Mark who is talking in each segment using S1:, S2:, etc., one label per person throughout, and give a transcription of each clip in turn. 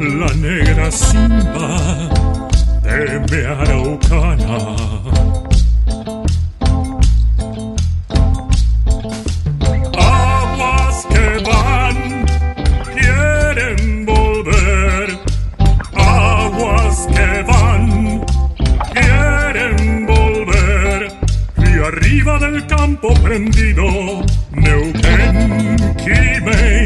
S1: La negra simba de mi araucana. Aguas que van, quieren volver. Aguas que van, quieren volver. Y arriba del campo prendido, Quimei,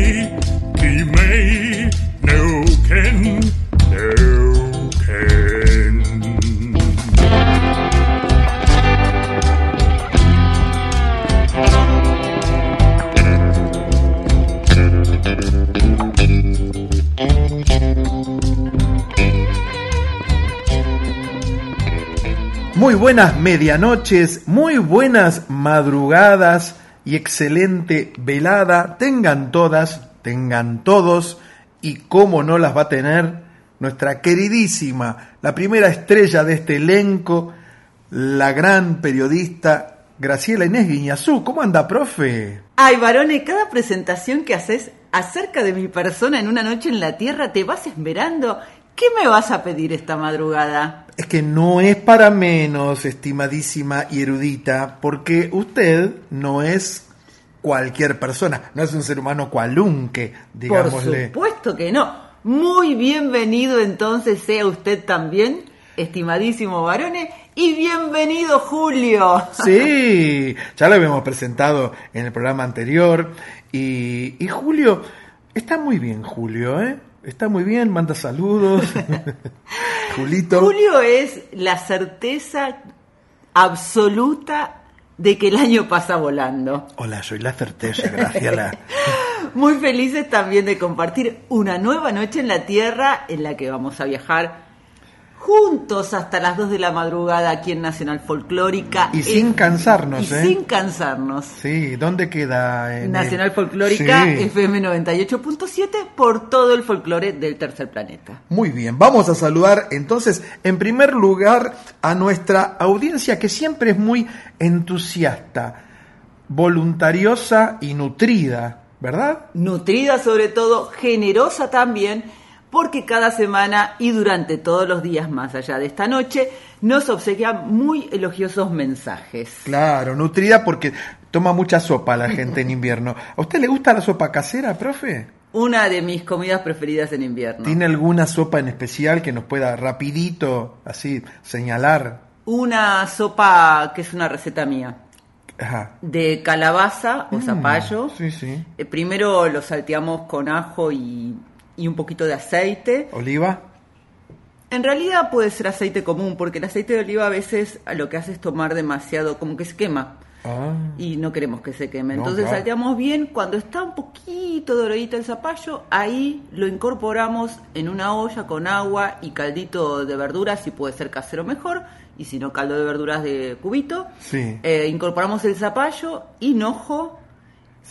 S2: buenas medianoches, muy buenas madrugadas y excelente velada. Tengan todas, tengan todos y cómo no las va a tener nuestra queridísima, la primera estrella de este elenco, la gran periodista Graciela Inés Guiñazú. ¿Cómo anda, profe?
S3: Ay, varones, cada presentación que haces acerca de mi persona en una noche en la Tierra te vas esperando. ¿Qué me vas a pedir esta madrugada?
S2: Es que no es para menos, estimadísima y erudita, porque usted no es cualquier persona, no es un ser humano cualunque, digámosle.
S3: Por supuesto que no. Muy bienvenido entonces sea usted también, estimadísimo varones, y bienvenido Julio.
S2: Sí, ya lo habíamos presentado en el programa anterior. Y, y Julio, está muy bien, Julio, ¿eh? Está muy bien, manda saludos. Julito.
S3: Julio es la certeza absoluta de que el año pasa volando.
S2: Hola, soy la certeza, Graciela.
S3: Muy felices también de compartir una nueva noche en la Tierra en la que vamos a viajar juntos hasta las 2 de la madrugada aquí en Nacional Folclórica.
S2: Y sin cansarnos,
S3: y
S2: ¿eh?
S3: sin cansarnos.
S2: Sí, ¿dónde queda? En
S3: Nacional
S2: el-
S3: Folclórica
S2: Sí.
S3: FM 98.7 por todo el folclore del tercer planeta.
S2: Muy bien, vamos a saludar entonces en primer lugar a nuestra audiencia que siempre es muy entusiasta, voluntariosa y nutrida, ¿verdad?
S3: Nutrida sobre todo, generosa también, porque cada semana y durante todos los días más allá de esta noche nos obsequian muy elogiosos mensajes.
S2: Claro, nutrida porque toma mucha sopa la gente en invierno. ¿A usted le gusta la sopa casera, profe?
S3: Una de mis comidas preferidas en invierno.
S2: ¿Tiene alguna sopa en especial que nos pueda rapidito, así, señalar?
S3: Una sopa que es una receta mía.
S2: Ajá.
S3: De calabaza o zapallo.
S2: Sí, sí.
S3: Eh, primero lo salteamos con ajo y, y un poquito de aceite.
S2: ¿Oliva?
S3: En realidad puede ser aceite común, porque el aceite de oliva a veces lo que hace es tomar demasiado, como que se quema.
S2: Ah.
S3: y no queremos que se queme.
S2: No,
S3: Entonces
S2: claro.
S3: salteamos bien, cuando está un poquito doradito el zapallo, ahí lo incorporamos en una olla con agua y caldito de verduras, si puede ser casero mejor, y si no caldo de verduras de cubito.
S2: Sí.
S3: Eh, incorporamos el zapallo, hinojo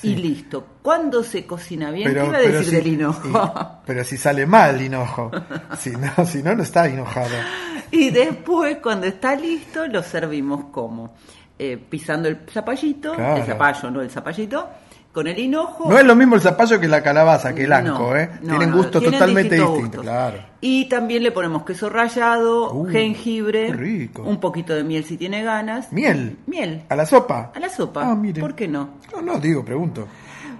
S3: y listo. ¿Cuándo se cocina bien?
S2: Pero-
S3: ¿Qué iba a decir
S2: si-
S3: del hinojo?
S2: y- pero si sale mal el hinojo. Si no, si no, no está hinojado.
S3: Y después, cuando está listo, lo servimos como eh, pisando el zapallito,
S2: Claro.
S3: el zapallo, no el zapallito, con el hinojo.
S2: No es lo mismo el zapallo que la calabaza, que el anco,
S3: No,
S2: ¿eh?
S3: no,
S2: Tienen gustos
S3: tienen
S2: totalmente
S3: distintos
S2: claro.
S3: Y también le ponemos queso rallado,
S2: Uh,
S3: jengibre,
S2: qué rico.
S3: un poquito de miel si tiene ganas.
S2: Miel.
S3: Miel.
S2: ¿A la sopa?
S3: A la sopa.
S2: Ah, mire.
S3: ¿Por qué no?
S2: No, no, digo, pregunto.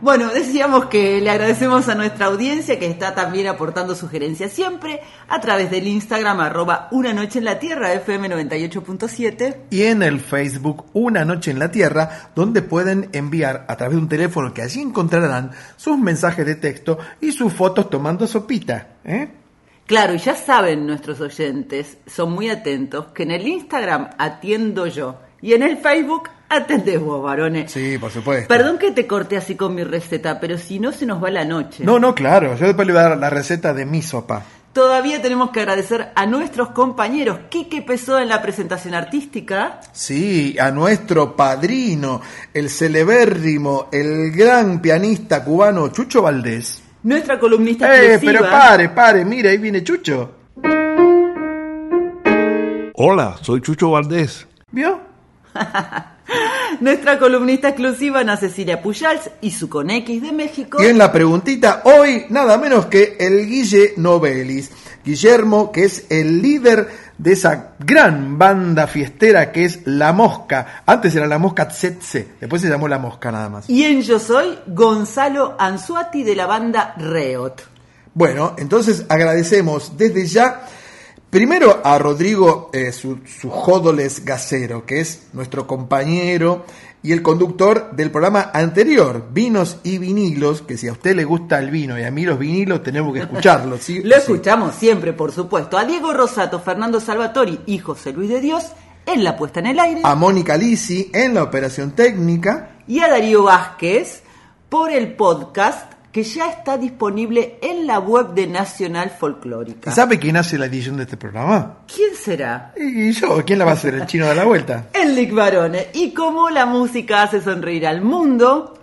S3: Bueno, decíamos que le agradecemos a nuestra audiencia que está también aportando sugerencias siempre a través del Instagram arroba una noche en la tierra FM 98.7
S2: Y en el Facebook Una Noche en la Tierra, donde pueden enviar a través de un teléfono que allí encontrarán sus mensajes de texto y sus fotos tomando sopita. ¿eh?
S3: Claro, y ya saben nuestros oyentes, son muy atentos, que en el Instagram atiendo yo y en el Facebook atendés vos, varones.
S2: Sí, por supuesto.
S3: Perdón que te corte así con mi receta, pero si no se nos va la noche.
S2: No, no, claro. Yo después le voy a dar la receta de mi sopa.
S3: Todavía tenemos que agradecer a nuestros compañeros Quique Pesó en la presentación artística.
S2: Sí, a nuestro padrino, el celebérrimo, el gran pianista cubano Chucho Valdés.
S3: Nuestra columnista
S2: ¡Eh,
S3: exclusiva.
S2: pero pare, pare! Mire, ahí viene Chucho.
S1: Hola, soy Chucho Valdés.
S2: ¿Vio?
S3: Nuestra columnista exclusiva, Ana Cecilia Pujals, y su con X de México.
S2: Y en la preguntita, hoy nada menos que el Guille Novelis. Guillermo, que es el líder de esa gran banda fiestera que es La Mosca. Antes era La Mosca Tsetse, después se llamó La Mosca nada más.
S3: Y en Yo Soy, Gonzalo Anzuati de la banda Reot.
S2: Bueno, entonces agradecemos desde ya primero a Rodrigo eh, su, su Jódoles Gacero, que es nuestro compañero y el conductor del programa anterior, Vinos y Vinilos, que si a usted le gusta el vino y a mí los vinilos, tenemos que escucharlo. ¿sí?
S3: Lo
S2: Sí.
S3: escuchamos siempre, por supuesto. A Diego Rosato, Fernando Salvatori y José Luis de Dios en la puesta en el aire.
S2: A Mónica Lisi en la operación técnica.
S3: Y a Darío Vázquez por el podcast que ya está disponible en la web de Nacional Folclórica.
S2: ¿Sabe quién hace la edición de este programa?
S3: ¿Quién será?
S2: Y yo, ¿quién la va a hacer? ¿El chino de la vuelta?
S3: Enric Barone. Y como la música hace sonreír al mundo,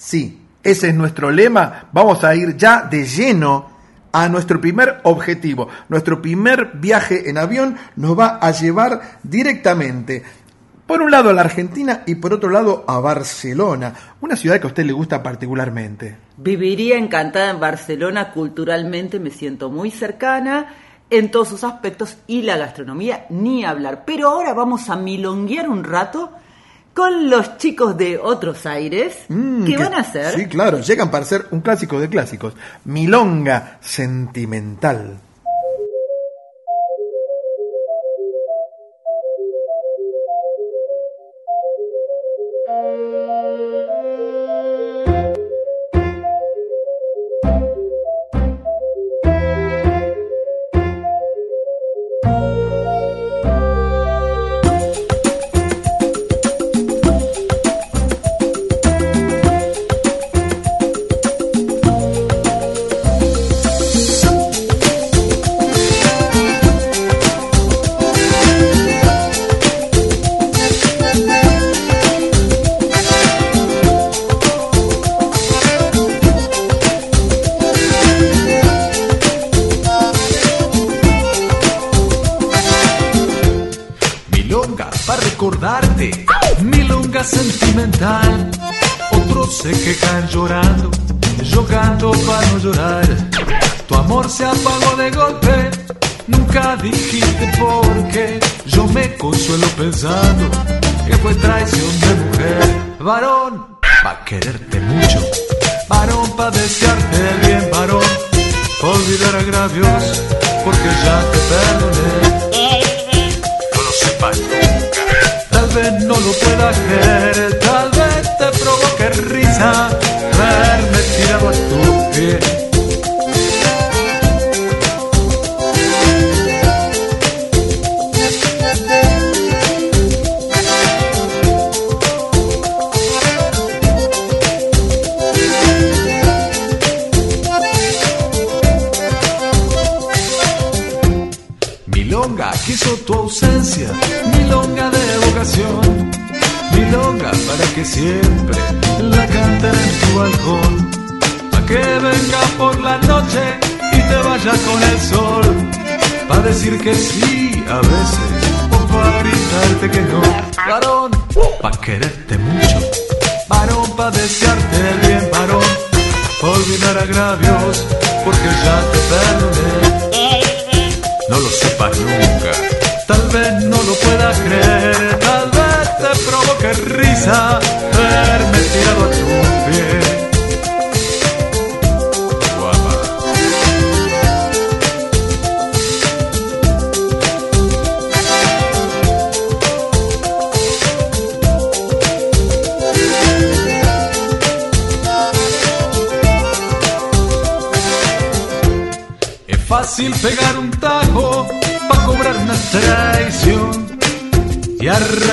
S2: Sí, ese es nuestro lema. Vamos a ir ya de lleno a nuestro primer objetivo. Nuestro primer viaje en avión nos va a llevar directamente, por un lado a la Argentina y por otro lado a Barcelona, una ciudad que a usted le gusta particularmente.
S3: viviría encantada en Barcelona. Culturalmente me siento muy cercana en todos sus aspectos y la gastronomía ni hablar. Pero ahora vamos a milonguear un rato con los chicos de Otros Aires.
S2: Mm,
S3: ¿Qué
S2: que-
S3: van a hacer?
S2: Sí, claro, llegan para ser un clásico de clásicos. Milonga sentimental.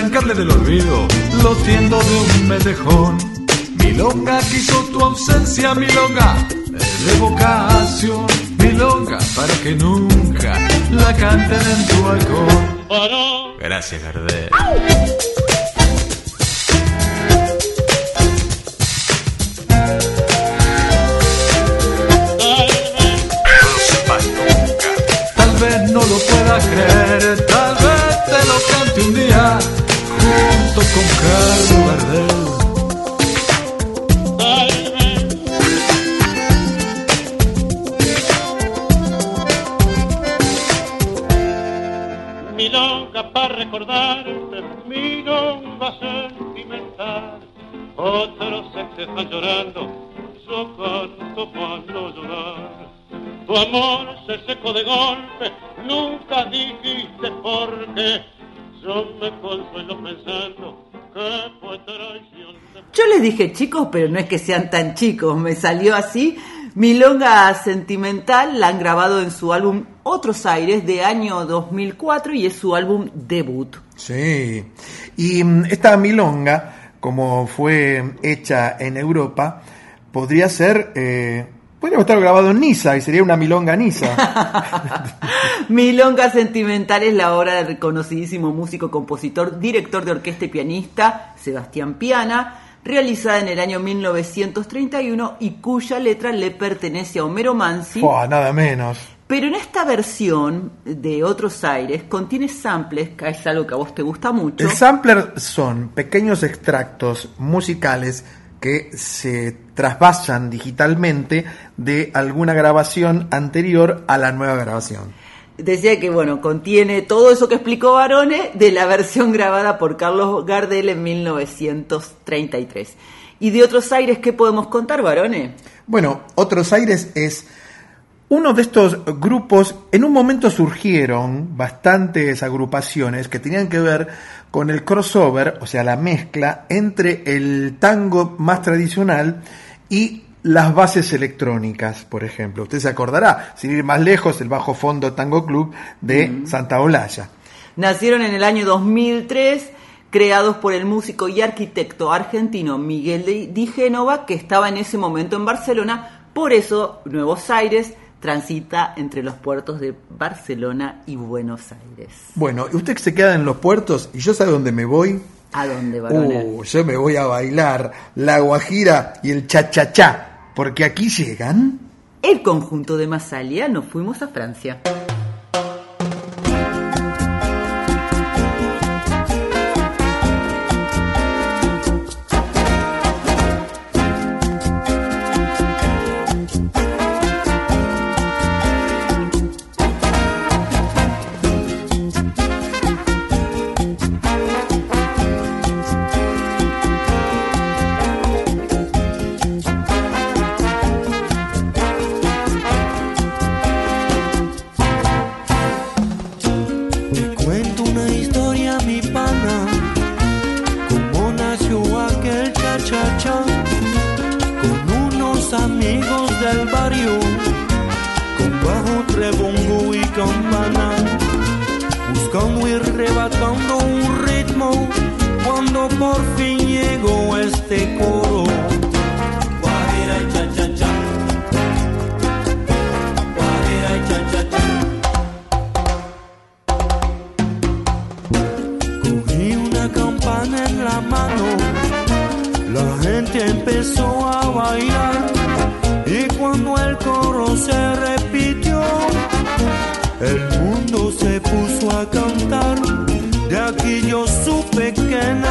S4: Arrancarle del olvido lo tiendo de un metejón. Milonga quiso tu ausencia, milonga de vocación. Milonga para que nunca la canten en tu balcón. Gracias, Gardel. Tal vez no lo puedas creer, con Carlos Gardel.
S5: milonga para recordarte, milonga sentimental. Otros se están llorando, yo canto no llorar. Tu amor se secó de golpe, nunca dijiste por qué. Yo me consuelo
S3: Yo les dije chicos, pero no es que sean tan chicos, me salió así. Milonga Sentimental la han grabado en su álbum Otros Aires de año 2004 y es su álbum debut.
S2: Sí. Y mm, esta milonga, como fue hecha en Europa, podría ser. Eh, podría estar grabado en Niza y sería una milonga Niza.
S3: Milonga Sentimental es la obra del reconocidísimo músico, compositor, director de orquesta y pianista Sebastián Piana, realizada en el año 1931 y cuya letra le pertenece a Homero Mansi.
S2: Fua, nada menos.
S3: Pero en esta versión de Otros Aires contiene samples, que es algo que a vos te gusta mucho.
S2: El sampler son pequeños extractos musicales que se trasvasan digitalmente de alguna grabación anterior a la nueva grabación.
S3: Decía que, bueno, contiene todo eso que explicó Barone de la versión grabada por Carlos Gardel en 1933. ¿Y de Otros Aires qué podemos contar, Barone?
S2: Bueno, Otros Aires es uno de estos grupos, en un momento surgieron bastantes agrupaciones que tenían que ver con el crossover, o sea, la mezcla entre el tango más tradicional y las bases electrónicas, por ejemplo. Usted se acordará, sin ir más lejos, el Bajo Fondo Tango Club de Santa Olalla.
S3: Nacieron en el año 2003, creados por el músico y arquitecto argentino Miguel de- Di Génova, que estaba en ese momento en Barcelona. Por eso, Nuevos Aires transita entre los puertos de Barcelona y Buenos Aires.
S2: Bueno, usted se queda en los puertos, y yo sabe dónde me voy.
S3: ¿A dónde, Barone?
S2: Uh, yo me voy a bailar la guajira y el cha-cha-cha, porque aquí llegan.
S3: El conjunto de Masalia nos fuimos a Francia.
S6: Trebongo y campana, buscando y arrebatando un ritmo, cuando por fin llegó este coro. Guajira y cha-cha-cha. Guajira y cha-cha-cha. Cogí una campana en la mano empezó a bailar y cuando el coro se repitió, el mundo se puso a cantar. De aquí yo supe que en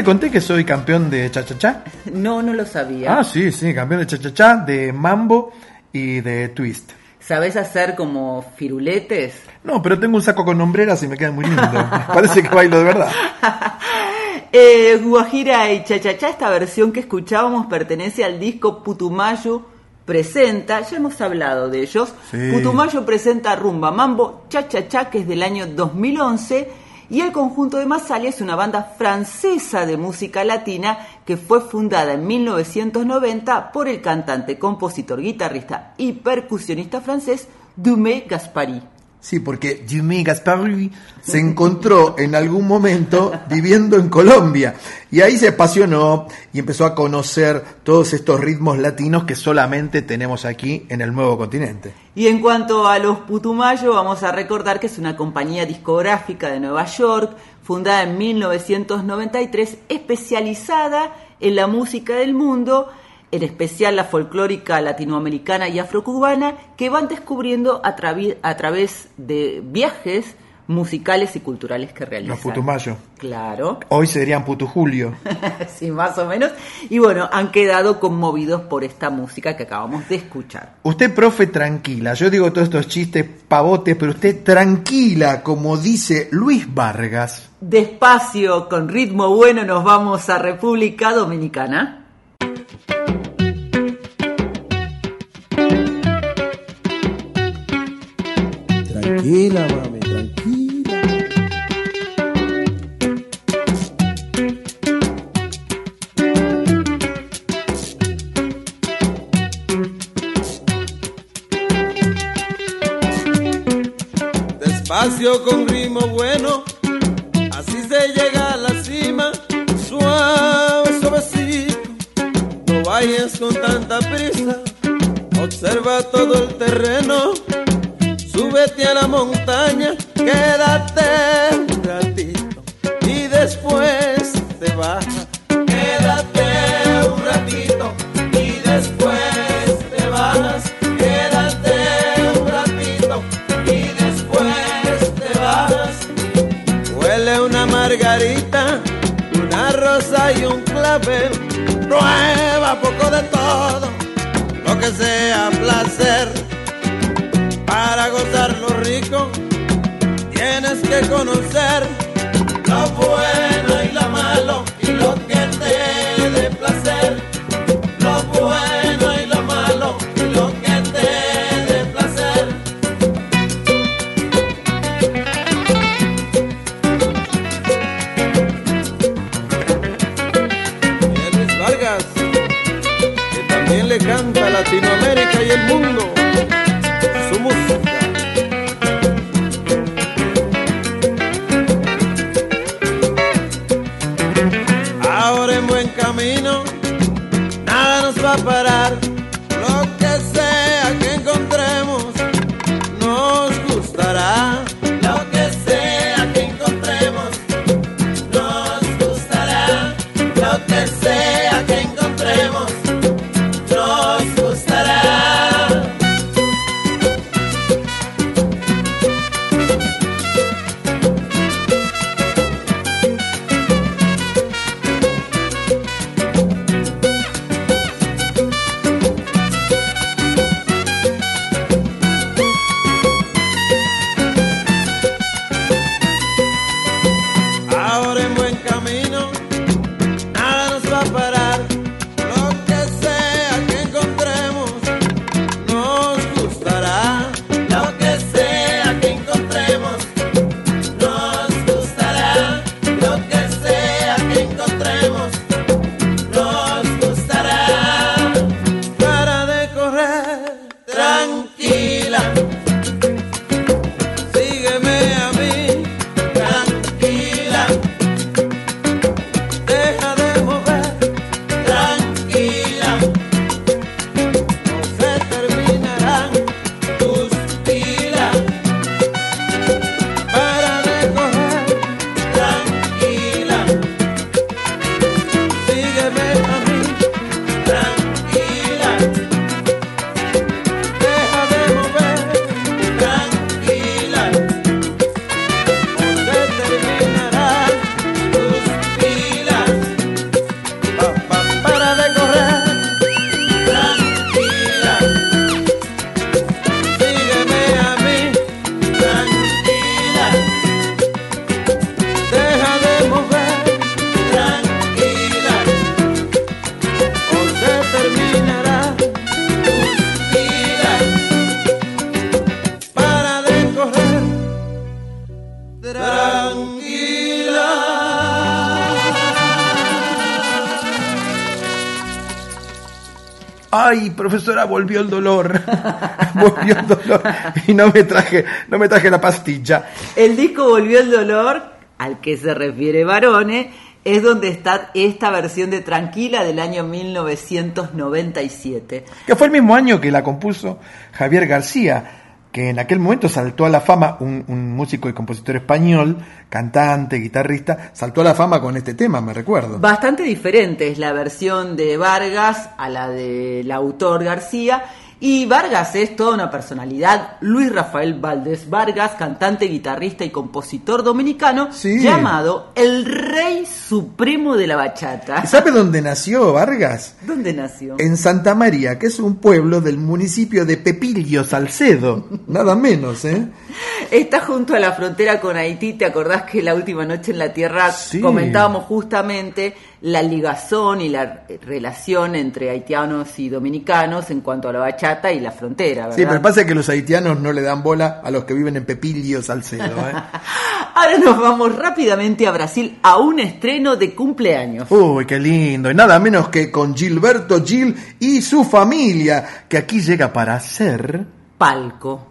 S2: le conté que soy campeón de cha-cha-cha.
S3: No, no lo sabía.
S2: Ah, sí, sí, campeón de cha-cha-cha, de mambo y de twist.
S3: ¿Sabés hacer como firuletes?
S2: No, pero tengo un saco con hombreras y me queda muy lindo. Parece que bailo de verdad.
S3: Eh, Guajira y Chachachá, esta versión que escuchábamos pertenece al disco Putumayo presenta, ya hemos hablado de ellos,
S2: Sí.
S3: Putumayo presenta Rumba Mambo Chachachá, que es del año 2011, y el conjunto de Massalia es una banda francesa de música latina que fue fundada en 1990 por el cantante, compositor, guitarrista y percusionista francés Dumé Gaspari.
S2: Sí, porque Jimmy Gaspari se encontró en algún momento viviendo en Colombia y ahí se apasionó y empezó a conocer todos estos ritmos latinos que solamente tenemos aquí en el nuevo continente.
S3: Y en cuanto a los Putumayo, vamos a recordar que es una compañía discográfica de Nueva York, fundada en 1993, especializada en la música del mundo, en especial la folclórica latinoamericana y afrocubana, que van descubriendo a, a través de viajes musicales y culturales que realizan.
S2: Los Putumayo.
S3: Claro.
S2: Hoy serían Putujulio.
S3: sí, más o menos. Y bueno, han quedado conmovidos por esta música que acabamos de escuchar.
S2: Usted, profe, tranquila. Yo digo todos estos chistes pavotes, pero usted tranquila, como dice Luis Vargas.
S3: Despacio, con ritmo bueno, nos vamos a República Dominicana.
S7: Tranquila, mami, tranquila. Despacio con ritmo bueno, vayas con tanta prisa. Observa todo el terreno, súbete a la montaña, quédate un ratito y después te bajas. Quédate un ratito y después te bajas. Quédate un ratito y después te bajas. Huele una margarita, una rosa y un clavel. Prueba poco de todo, lo que sea placer. Para gozar lo rico, tienes que conocer lo bueno nada nos va a parar.
S2: Volvió el dolor. volvió el dolor. Y no me traje, no me traje la pastilla.
S3: El disco Volvió el Dolor, al que se refiere Barone, es donde está esta versión de Tranquila del año 1997.
S2: Que fue el mismo año que la compuso Javier García, que en aquel momento saltó a la fama, un, un músico y compositor español, cantante, guitarrista, saltó a la fama con este tema, me recuerdo.
S3: Bastante diferente es la versión de Vargas a la del autor García Y Vargas es toda una personalidad. Luis Rafael Valdés Vargas, cantante, guitarrista y compositor dominicano,
S2: Sí.
S3: llamado el Rey Supremo de la Bachata.
S2: ¿Sabe dónde nació Vargas?
S3: ¿Dónde nació?
S2: En Santa María, que es un pueblo del municipio de Pepillo, Salcedo. Nada menos, ¿eh?
S3: Está junto a la frontera con Haití. ¿Te acordás que la última noche en la Tierra
S2: Sí.
S3: comentábamos justamente la ligazón y la relación entre haitianos y dominicanos en cuanto a la bachata y la frontera, ¿verdad?
S2: Sí, pero pasa que los haitianos no le dan bola a los que viven en Pepillo, Salcedo, ¿eh?
S3: Ahora nos vamos rápidamente a Brasil a un estreno de cumpleaños.
S2: Uy, qué lindo. Y nada menos que con Gilberto Gil y su familia, que aquí llega para ser...
S3: Palco.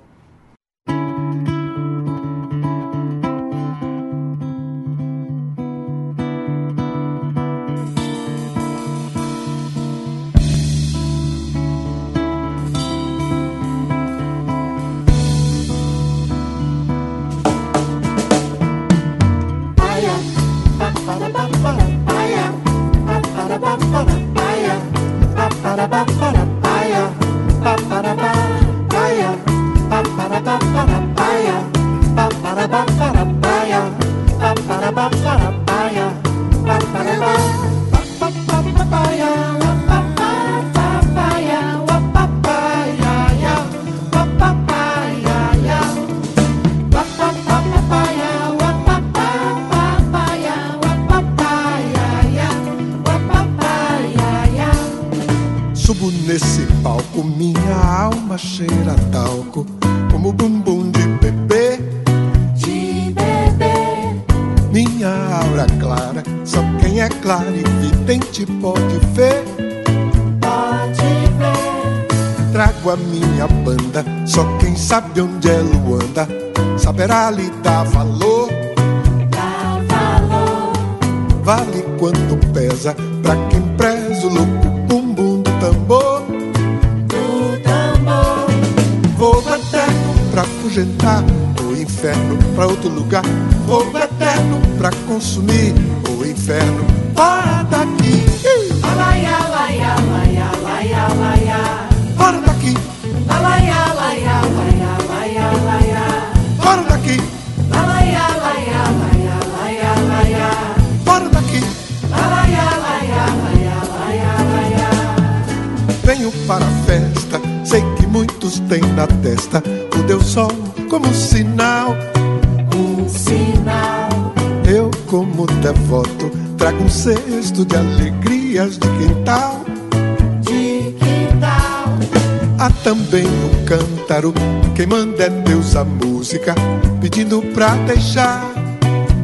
S8: Cântaro, quem manda é Deus a música, pedindo pra deixar.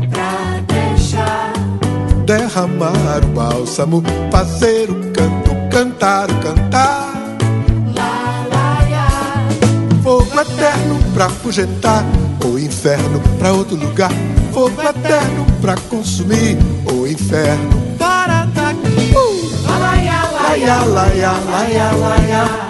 S8: Pra deixar. Derramar o bálsamo, fazer o canto, cantar o cantar. Fogo eterno pra afugentar o inferno pra outro lugar. Fogo eterno pra consumir o inferno. Para daqui. Uh! Laia, laia, laia, laia, laia.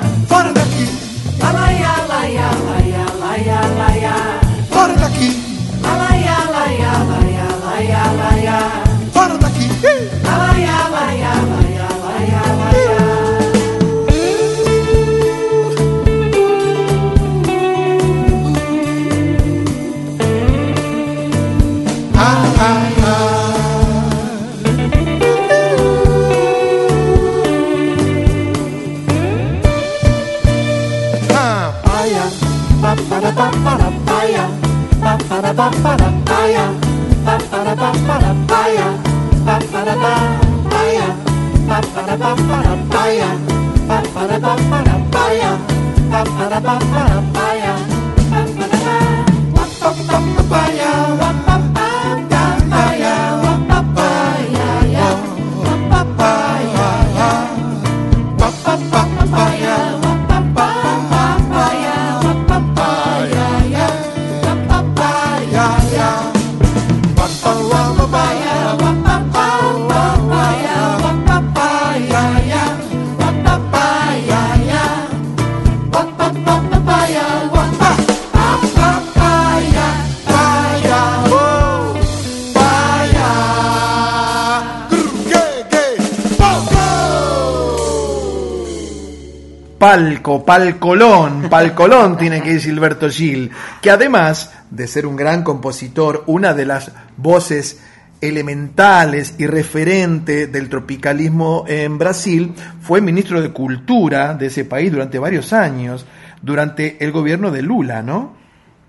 S2: Palcolón, palcolón tiene que ir Gilberto Gil, que además de ser un gran compositor, una de las voces elementales y referente del tropicalismo en Brasil, fue ministro de Cultura de ese país durante varios años, durante el gobierno de Lula, ¿no?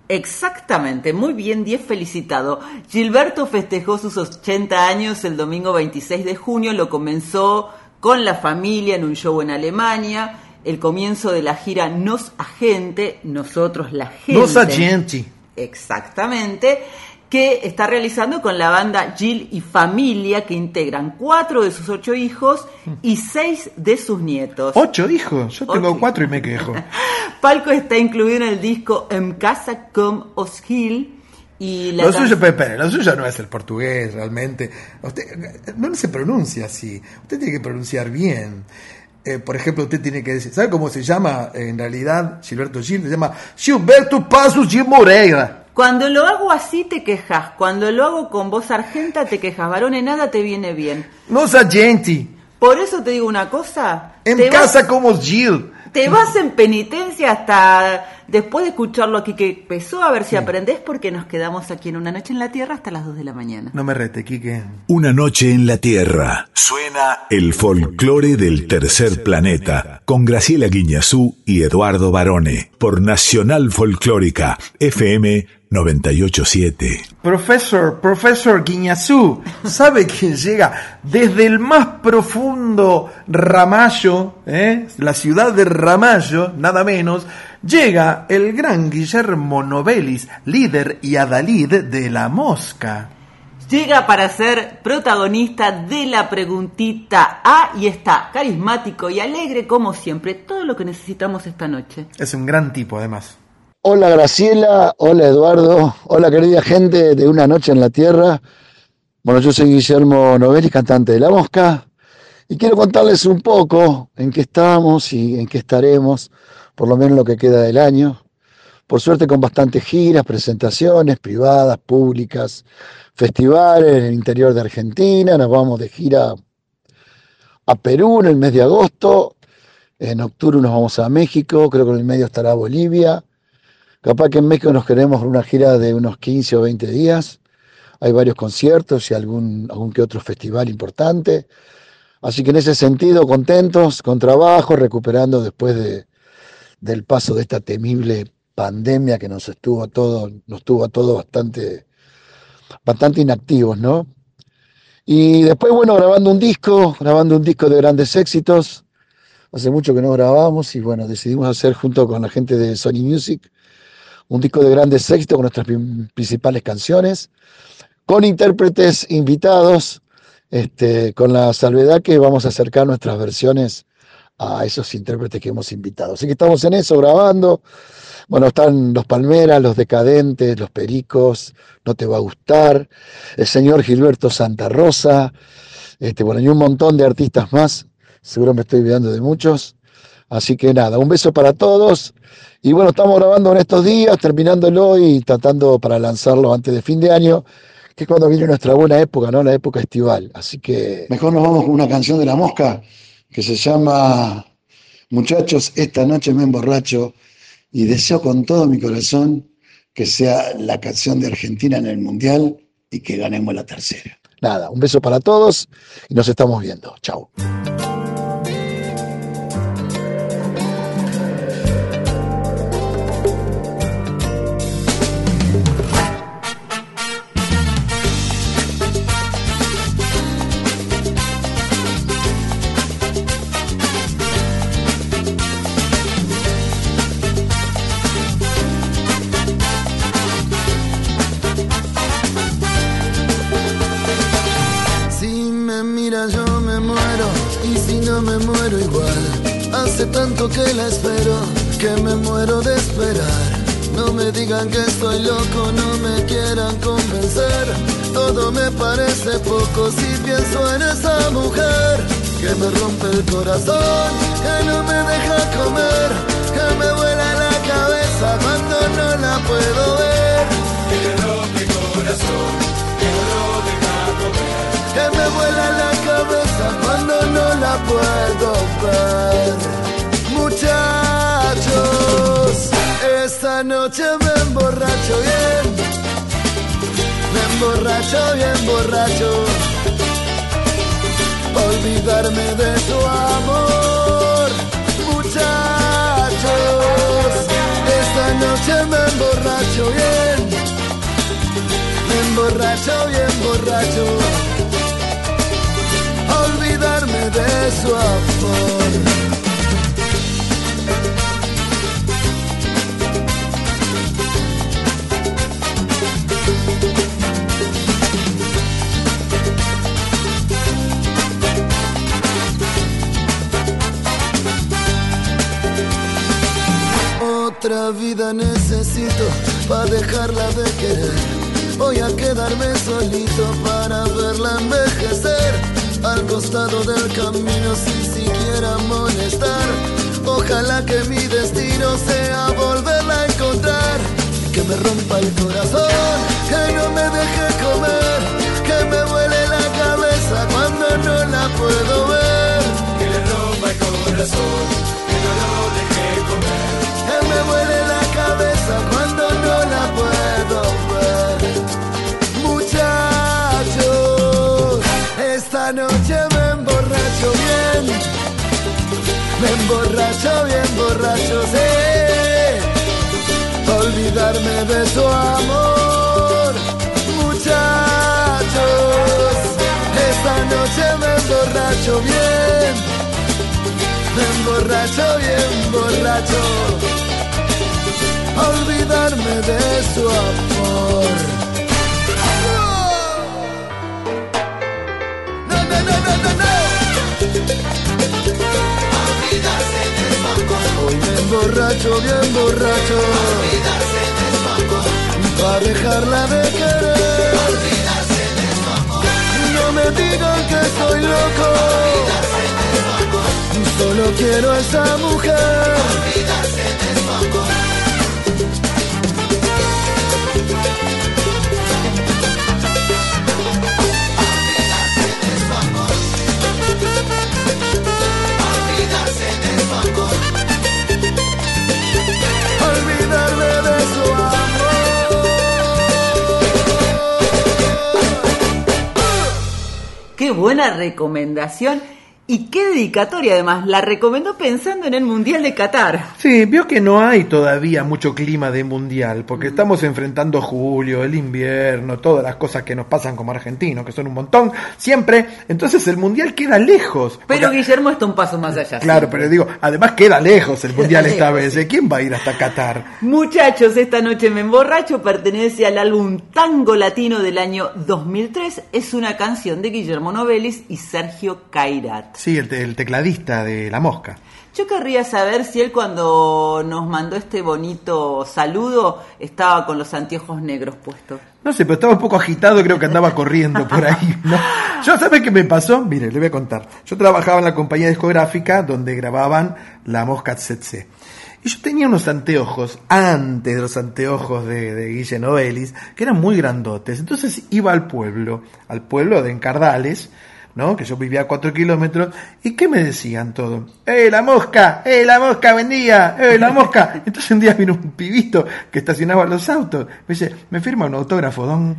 S3: Exactamente, muy bien, 10 felicitado. Gilberto festejó sus 80 años el domingo 26 de junio, lo comenzó con la familia en un show en Alemania, el comienzo de la gira Nos Agente, nosotros la gente.
S2: Nos Agenti.
S3: Exactamente, que está realizando con la banda Gil y Familia, que integran cuatro de sus ocho hijos y seis de sus nietos.
S2: Ocho hijos, yo tengo
S3: Ocho.
S2: cuatro y me quejo.
S3: Palco está incluido en el disco En Casa con Os Gil y la
S2: Lo suyo, Pepe, lo suyo no es el portugués realmente. Usted no se pronuncia así. Usted tiene que pronunciar bien. Eh, por ejemplo, usted tiene que decir, ¿sabe cómo se llama en realidad Gilberto Gil? Se llama Gilberto Pasos de Moreira.
S3: Cuando lo hago así te quejas, cuando lo hago con voz argenta te quejas, varones, nada te viene bien.
S2: Nos agenti.
S3: Por eso te digo una cosa.
S2: En casa
S3: vas,
S2: como Gil.
S3: Te vas en penitencia hasta después de escucharlo aquí que empezó, a ver si aprendés porque nos quedamos aquí en una noche en la tierra hasta las 2 de la mañana.
S2: No me rete, Quique.
S9: Una noche en la Tierra. Suena el folclore del tercer planeta con Graciela Guiñazú y Eduardo Barone por Nacional Folclórica FM 987.
S2: Profesor, profesor Guiñazú, ¿sabe quién llega desde el más profundo Ramallo, eh? la ciudad de Ramallo, nada menos? Llega el gran Guillermo Novelis, líder y adalid de La Mosca.
S3: Llega para ser protagonista de la preguntita A y está carismático y alegre como siempre, todo lo que necesitamos esta noche.
S2: Es un gran tipo, además.
S10: Hola Graciela, hola Eduardo, hola querida gente de Una Noche en la Tierra. Bueno, yo soy Guillermo Novelis, cantante de La Mosca, y quiero contarles un poco en qué estamos y en qué estaremos, por lo menos lo que queda del año. Por suerte con bastantes giras, presentaciones privadas, públicas, festivales en el interior de Argentina, nos vamos de gira a Perú en el mes de agosto, en octubre nos vamos a México, creo que en el medio estará Bolivia. Capaz que en México nos queremos una gira de unos 15 o 20 días. Hay varios conciertos y algún, algún que otro festival importante. Así que en ese sentido, contentos, con trabajo, recuperando después de, del paso de esta temible pandemia que nos estuvo a todos, nos tuvo a todos bastante, bastante inactivos, ¿no? Y después, bueno, grabando un disco, grabando un disco de grandes éxitos. Hace mucho que no grabamos y bueno, decidimos hacer junto con la gente de Sony Music un disco de grandes éxitos con nuestras principales canciones, con intérpretes invitados, este, con la salvedad que vamos a acercar nuestras versiones a esos intérpretes que hemos invitado. Así que estamos en eso, grabando. Bueno, están los Palmeras, los Decadentes, los Pericos, No Te Va a Gustar, el señor Gilberto Santa Rosa, este, bueno, y un montón de artistas más. Seguro me estoy olvidando de muchos. Así que nada, un beso para todos. Y bueno, estamos grabando en estos días, terminándolo y tratando para lanzarlo antes de fin de año, que es cuando viene nuestra buena época, ¿no? La época estival. Así que mejor nos vamos con una canción de la mosca que se llama Muchachos, esta noche me emborracho y deseo con todo mi corazón que sea la canción de Argentina en el Mundial y que ganemos la tercera. Nada, un beso para todos y nos estamos viendo. Chao.
S11: Poco si pienso en esa mujer que me rompe el corazón, que no me deja comer, que me vuela la cabeza cuando no la puedo ver. Que me rompe el corazón, que no deja comer que me vuela la cabeza cuando no la puedo ver. Muchachos, Esta noche me emborracho bien, me emborracho bien borracho, olvidarme de su amor, muchachos. Esta noche me emborracho bien, me emborracho bien borracho, olvidarme de su amor. Otra vida necesito para dejarla de querer. Voy a quedarme solito para verla envejecer. Al costado del camino sin siquiera molestar. Ojalá que mi destino sea volverla a encontrar. Que me rompa el corazón, que no me deje comer, que me vuele la cabeza cuando no la puedo ver. Que le rompa el corazón, que no lo deje comer. Me vuele la cabeza cuando no la puedo ver. Muchachos, esta noche me emborracho bien. Me emborracho bien borracho. Pa' olvidarme de su amor. Muchachos, esta noche me emborracho bien. Me emborracho bien borracho. Olvidarme de su amor. No, no, no, no, no, no. Hoy me emborracho, bien borracho. Para dejarla de querer. No me digan que soy loco. Solo quiero a esa mujer. Olvidarme
S3: Qué buena recomendación y qué dedicatoria además. La recomendó pensando en el Mundial de Qatar.
S2: Sí, vio que no hay todavía mucho clima de mundial, porque estamos enfrentando julio, el invierno, todas las cosas que nos pasan como argentinos, que son un montón, siempre. Entonces el mundial queda lejos.
S3: Pero
S2: Porque-
S3: Guillermo está un paso más allá.
S2: Claro, pero digo, además queda lejos el mundial esta vez. ¿eh? ¿Quién va a ir hasta Qatar?
S3: Muchachos, esta noche me emborracho pertenece al álbum Tango Latino del año 2003. Es una canción de Guillermo Novelis y Sergio Cairat.
S2: Sí, el, te- el tecladista de La Mosca.
S3: Yo querría saber si él cuando nos mandó este bonito saludo estaba con los anteojos negros puestos.
S2: No sé, pero estaba un poco agitado, creo que andaba corriendo por ahí. ¿no? Yo, ¿sabe qué me pasó? Mire, le voy a contar. Yo trabajaba en la compañía discográfica donde grababan La Mosca Tsetse. Y yo tenía unos anteojos, antes de los anteojos de, de Guille Novelis, que eran muy grandotes. Entonces iba al pueblo, al pueblo de Encardales, ¿no? Que yo vivía a cuatro kilómetros. ¿Y qué me decían todo? ¡Eh, la mosca! ¡Eh, la mosca vendía! ¡Eh, la mosca! Entonces un día vino un pibito que estacionaba los autos. Me dice, ¿me firma un autógrafo, don?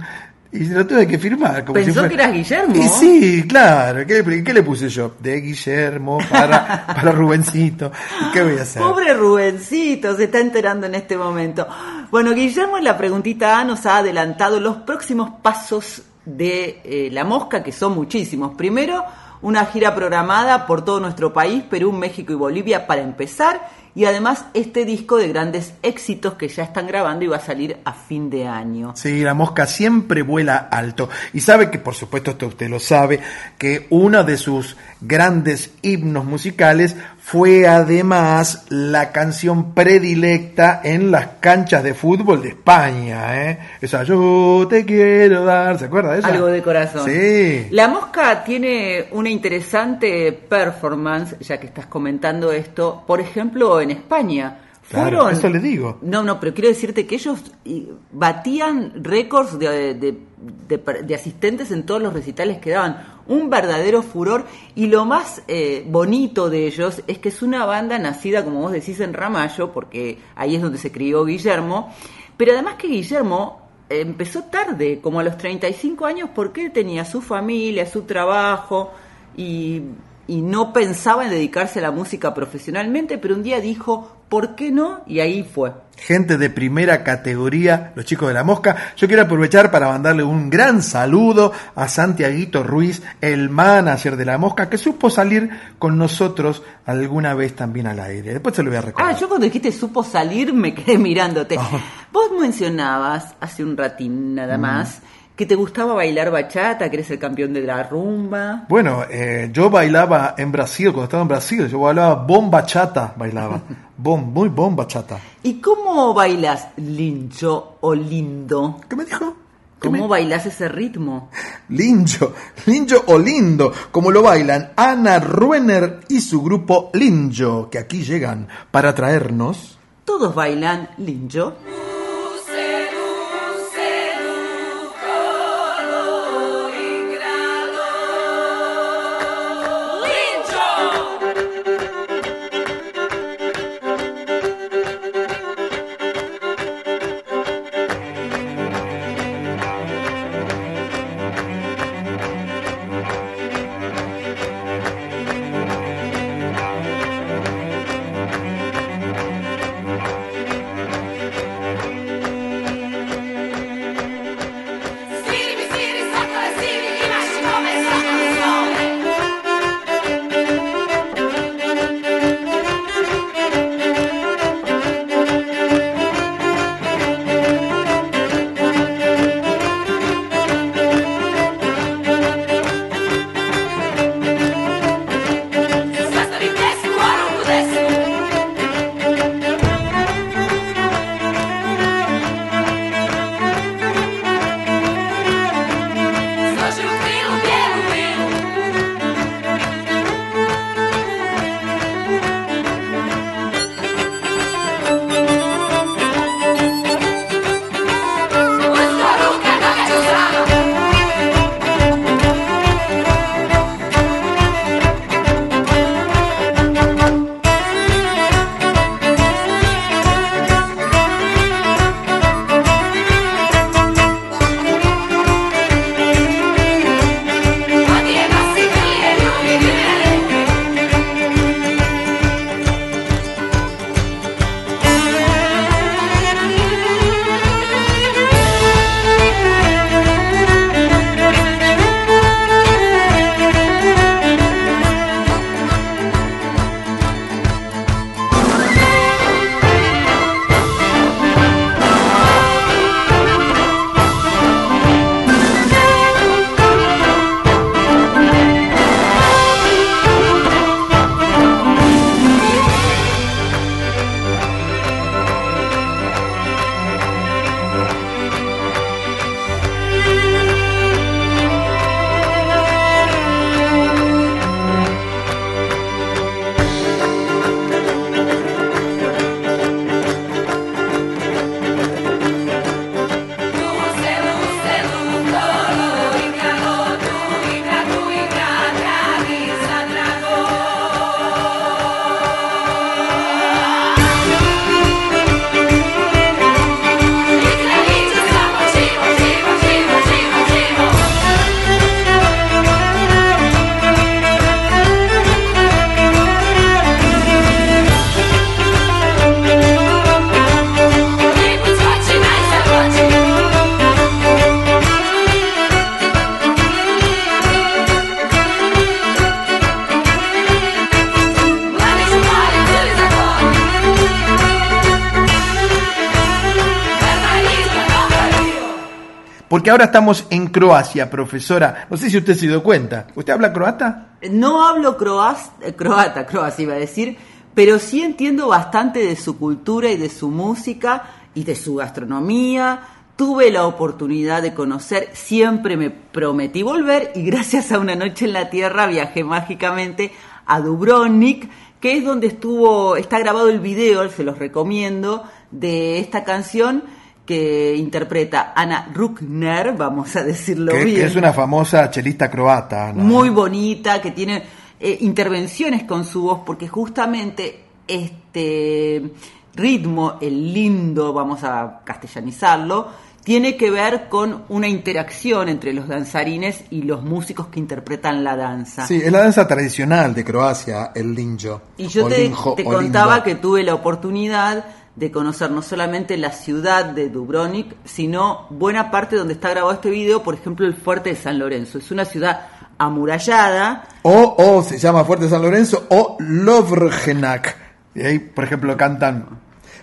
S2: Y se lo tuve que firmar. Como
S3: Pensó
S2: si fuera-
S3: que eras Guillermo.
S2: Y sí, claro. ¿Qué, le- qué le puse yo? De Guillermo para, para Rubencito. ¿Y qué voy a hacer?
S3: Pobre Rubencito, se está enterando en este momento. Bueno, Guillermo en la preguntita A nos ha adelantado los próximos pasos de eh, La Mosca, que son muchísimos. Primero, una gira programada por todo nuestro país, Perú, México y Bolivia para empezar. Y además este disco de grandes éxitos que ya están grabando y va a salir a fin de año.
S2: Sí, la mosca siempre vuela alto. Y sabe que, por supuesto, esto usted lo sabe, que uno de sus grandes himnos musicales fue además la canción predilecta en las canchas de fútbol de España. ¿eh? Esa yo te quiero dar, ¿se acuerda de esa?
S3: Algo de corazón.
S2: Sí.
S3: La Mosca tiene una interesante performance, ya que estás comentando esto, por ejemplo, en España.
S2: Claro,
S3: Fueron-
S2: eso le digo.
S3: No, no, pero quiero decirte que ellos batían récords de- de- de- de asistentes en todos los recitales que daban. Un verdadero furor y lo más eh, bonito de ellos es que es una banda nacida, como vos decís, en Ramallo, porque ahí es donde se crió Guillermo, pero además que Guillermo empezó tarde, como a los 35 años, porque él tenía su familia, su trabajo y, y no pensaba en dedicarse a la música profesionalmente, pero un día dijo, ¿por qué no? Y ahí fue.
S2: gente de primera categoría, los chicos de la mosca. Yo quiero aprovechar para mandarle un gran saludo a Santiaguito Ruiz, el manager de la mosca, que supo salir con nosotros alguna vez también al aire. Después se lo voy a recordar.
S3: Ah, yo cuando dijiste supo salir me quedé mirándote. Vos mencionabas hace un ratín nada
S2: Mm.
S3: Que te gustaba bailar bachata, que eres el campeón de la rumba.
S2: Bueno, eh, yo bailaba en Brasil, cuando estaba en Brasil, yo bailaba bomba chata, bailaba. Bom, muy bomba chata.
S3: ¿Y cómo bailas lincho o lindo?
S2: ¿Qué me dijo?
S3: ¿Cómo bailas ese ritmo?
S2: Linjo, Linjo o Lindo, como lo bailan Ana Ruener y su grupo Linjo, que aquí llegan para traernos.
S3: Todos bailan lincho.
S2: Porque ahora estamos en Croacia, profesora. No sé si usted se dio cuenta. ¿Usted habla croata?
S3: No hablo croas- eh, croata, croata iba a decir, pero sí entiendo bastante de su cultura y de su música y de su gastronomía. Tuve la oportunidad de conocer, siempre me prometí volver y gracias a una noche en la tierra viajé mágicamente a Dubrovnik, que es donde estuvo, está grabado el video, se los recomiendo, de esta canción que interpreta Ana Ruckner, vamos a decirlo
S2: Que,
S3: bien.
S2: que es una famosa chelista croata. ¿no?
S3: muy bonita, que tiene eh, intervenciones con su voz, porque justamente este ritmo, el lindo, vamos a castellanizarlo, tiene que ver con una interacción entre los danzarines y los músicos que interpretan la danza.
S2: Sí, es la danza tradicional de Croacia, el linjo.
S3: Y yo te,
S2: linjo,
S3: te contaba que tuve la oportunidad de conocer no solamente la ciudad de Dubrovnik, sino buena parte donde está grabado este video, por ejemplo, el fuerte de San Lorenzo. Es una ciudad amurallada,
S2: O, o se llama Fuerte San Lorenzo o Lovregenak. Y ahí, por ejemplo, cantan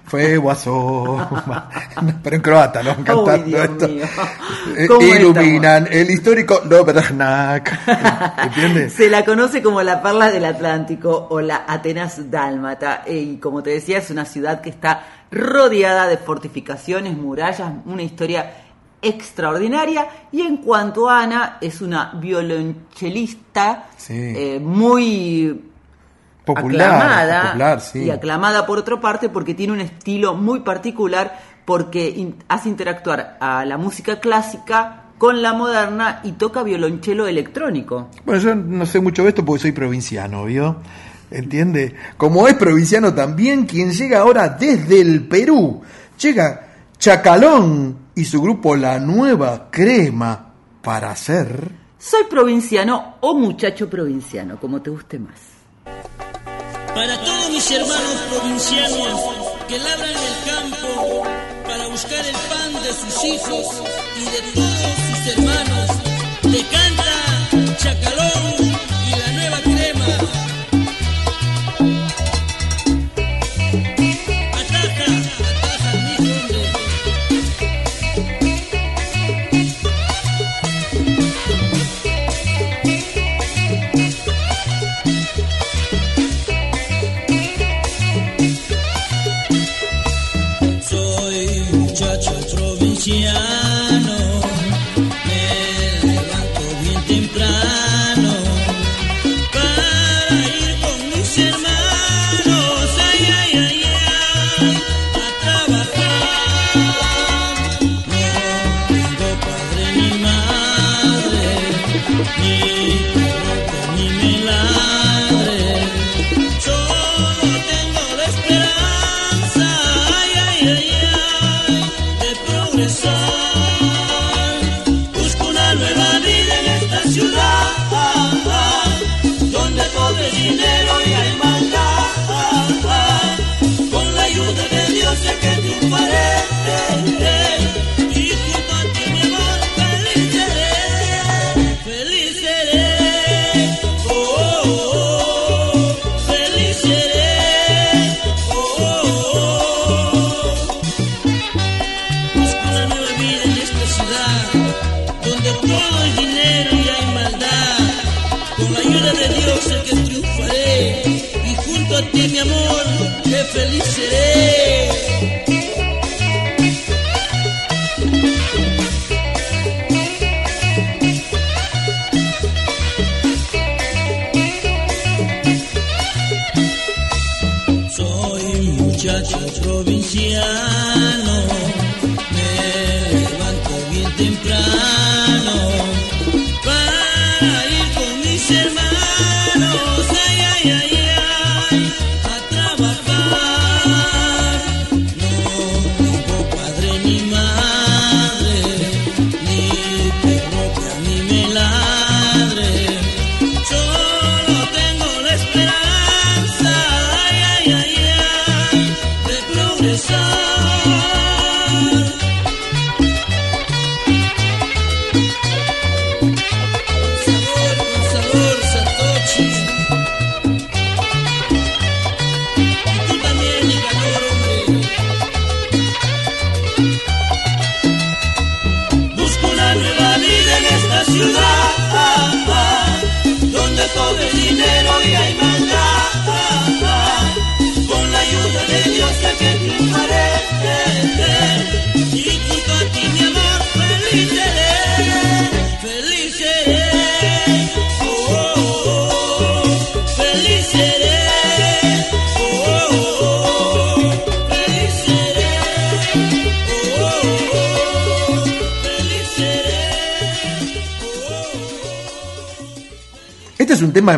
S2: Fue guaso. Pero en croata, ¿no? Cantando
S3: Dios
S2: esto.
S3: mío.
S2: Eh,
S3: ¿Cómo
S2: Iluminan el histórico Lovregenak. ¿Entiendes?
S3: Se la conoce como la perla del Atlántico o la Atenas dálmata. Y como te decía, es una ciudad que está rodeada de fortificaciones, murallas, una historia extraordinaria. Y en cuanto a Ana, es una violonchelista
S2: Sí.
S3: eh, muy
S2: Popular,
S3: aclamada
S2: popular, sí.
S3: y aclamada por otra parte porque tiene un estilo muy particular porque in- hace interactuar a la música clásica con la moderna y toca violonchelo electrónico.
S2: Bueno, yo no sé mucho de esto porque soy provinciano, ¿vio? ¿Entiende? Como es provinciano también, quien llega ahora desde el Perú, llega Chacalón y su grupo La Nueva Crema para hacer...
S3: Soy provinciano o muchacho provinciano, como te guste más.
S12: Para todos mis hermanos provincianos que labran el campo para buscar el pan de sus hijos y de todos sus hermanos, te canta Chacalón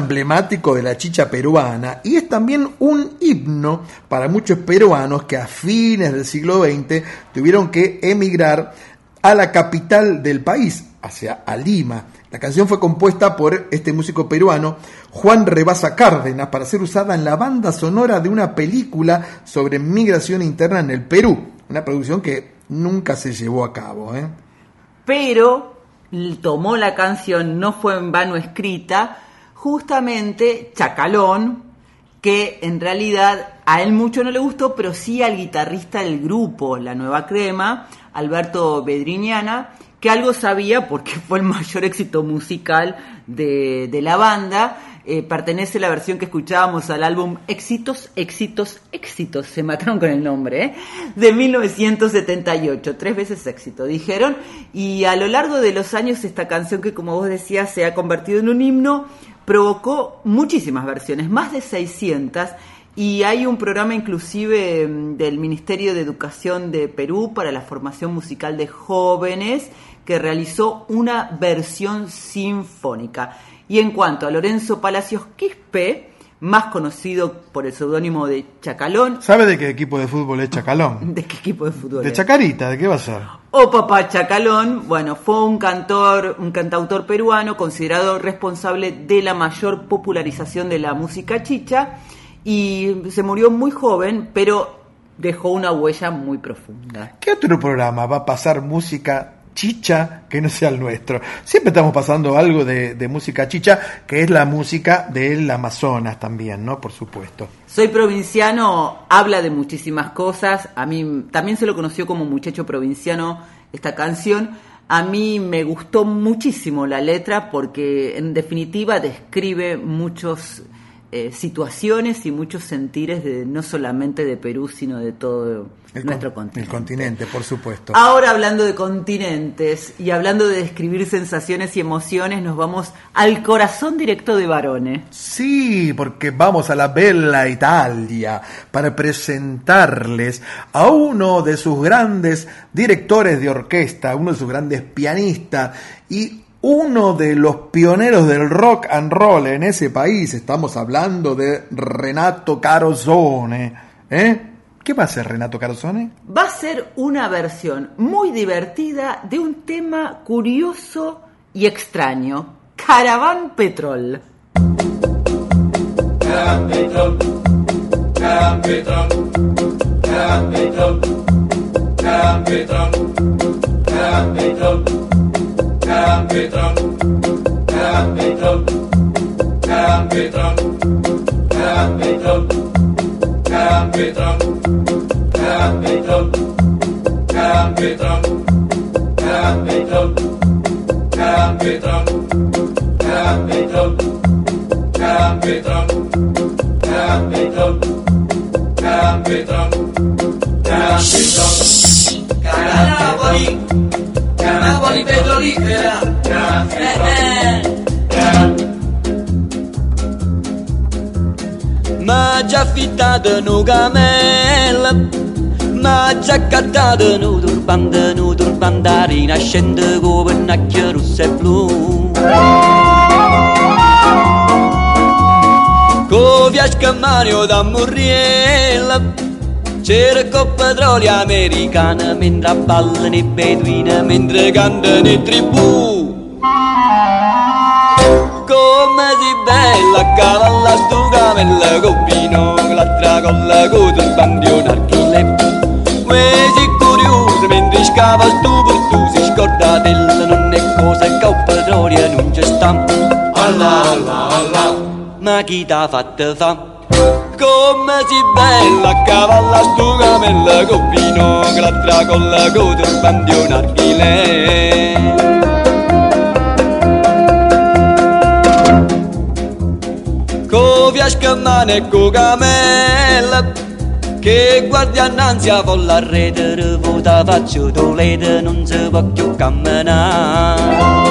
S2: emblemático de la chicha peruana y es también un himno para muchos peruanos que a fines del siglo XX tuvieron que emigrar a la capital del país, hacia a Lima. La canción fue compuesta por este músico peruano, Juan Rebasa Cárdenas, para ser usada en la banda sonora de una película sobre migración interna en el Perú. Una producción que nunca se llevó a cabo. ¿eh?
S3: pero tomó la canción, no fue en vano escrita, justamente Chacalón, que en realidad a él mucho no le gustó, pero sí al guitarrista del grupo, La Nueva Crema, Alberto Bedriñana, que algo sabía porque fue el mayor éxito musical de, de la banda. Eh, pertenece la versión que escuchábamos al álbum Éxitos, Éxitos, Éxitos, se mataron con el nombre, ¿eh? de 1978, tres veces éxito, dijeron, y a lo largo de los años esta canción que como vos decías se ha convertido en un himno, provocó muchísimas versiones, más de 600, y hay un programa inclusive mm, del Ministerio de Educación de Perú para la formación musical de jóvenes que realizó una versión sinfónica. Y en cuanto a Lorenzo Palacios Quispe, más conocido por el seudónimo de Chacalón,
S2: ¿Sabe de qué equipo de fútbol es Chacalón?
S3: ¿de qué equipo de fútbol?
S2: De
S3: es?
S2: Chacarita, ¿de qué va a ser?
S3: O Papá Chacalón, bueno, fue un cantor, un cantautor peruano considerado responsable de la mayor popularización de la música chicha y se murió muy joven, pero dejó una huella muy profunda.
S2: ¿Qué otro programa va a pasar música chicha que no sea el nuestro? Siempre estamos pasando algo de, música chicha, que es la música del Amazonas también, ¿no? Por supuesto.
S3: Soy provinciano, habla de muchísimas cosas. A mí también se lo conoció como muchacho provinciano esta canción. A mí me gustó muchísimo la letra porque en definitiva describe muchos eh, situaciones y muchos sentires de no solamente de Perú, sino de todo
S2: El
S3: nuestro
S2: con-
S3: continente.
S2: El continente, por supuesto.
S3: Ahora hablando de continentes y hablando de describir sensaciones y emociones, nos vamos al corazón directo de Barone.
S2: Sí, porque vamos a la Bella Italia para presentarles a uno de sus grandes directores de orquesta, uno de sus grandes pianistas y uno de los pioneros del rock and roll en ese país. Estamos hablando de Renato Carosone. ¿Eh? ¿Qué va a hacer Renato Carosone?
S3: Va a ser una versión muy divertida de un tema curioso y extraño, Caravan Petrol.
S13: Caravan Petrol, Caravan Petrol, Caravan Petrol, Caravan Petrol, Caravan Petrol, Caravan Petrol, Caravan Petrol, Caravan Petrol, Caravan Petrol, Caravan Petrol, Caravan Petrol, Caravan Petrol, Caravan Petrol, Caravan Petrol, Caravan Petrol, Caravan Petrol, Caravan Petrol, Caravan Petrol, Caravan Petrol, Caraboli, Caraboli petrolífera, Caravan Petrol,
S14: M'ha già affittato un camel M'ha già accattato un turbante, un turbante rinascente con pennacchie rosse e blu. Con via Scammanio da Murriella C'era con petrolio americana Mentre ballano i beduini, mentre cantano i tribù. Come si bella a cavallo a sto camella con l'altra con la coda il bandione archile. Quasi curioso mentre scava sto porto si scorda della non è cosa che petrolio non c'è sta Allah Allah Allah ma chi t'ha fatto fa? come si bella cavalla stu camella coppino glatra con la coturbante un archilè Covia scammane co camella che guardi annanzi a volla rete vota faccio dolete non si può più camminare.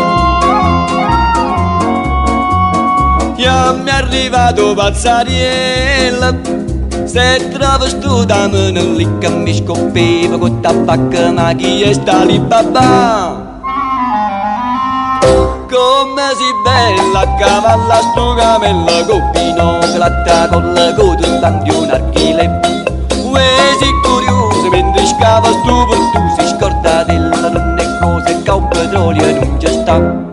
S14: Io mi è arrivato pazzariella Se trovo sto damone lì che mi scoppeva Con tabacco ma chi è sta lì babà
S15: come si bella cavalla sto camella copino glatta con la coda davanti un archile. Uesi curiosi mentre scava sto per tu si scorda della e cose che un petrolio non c'è sta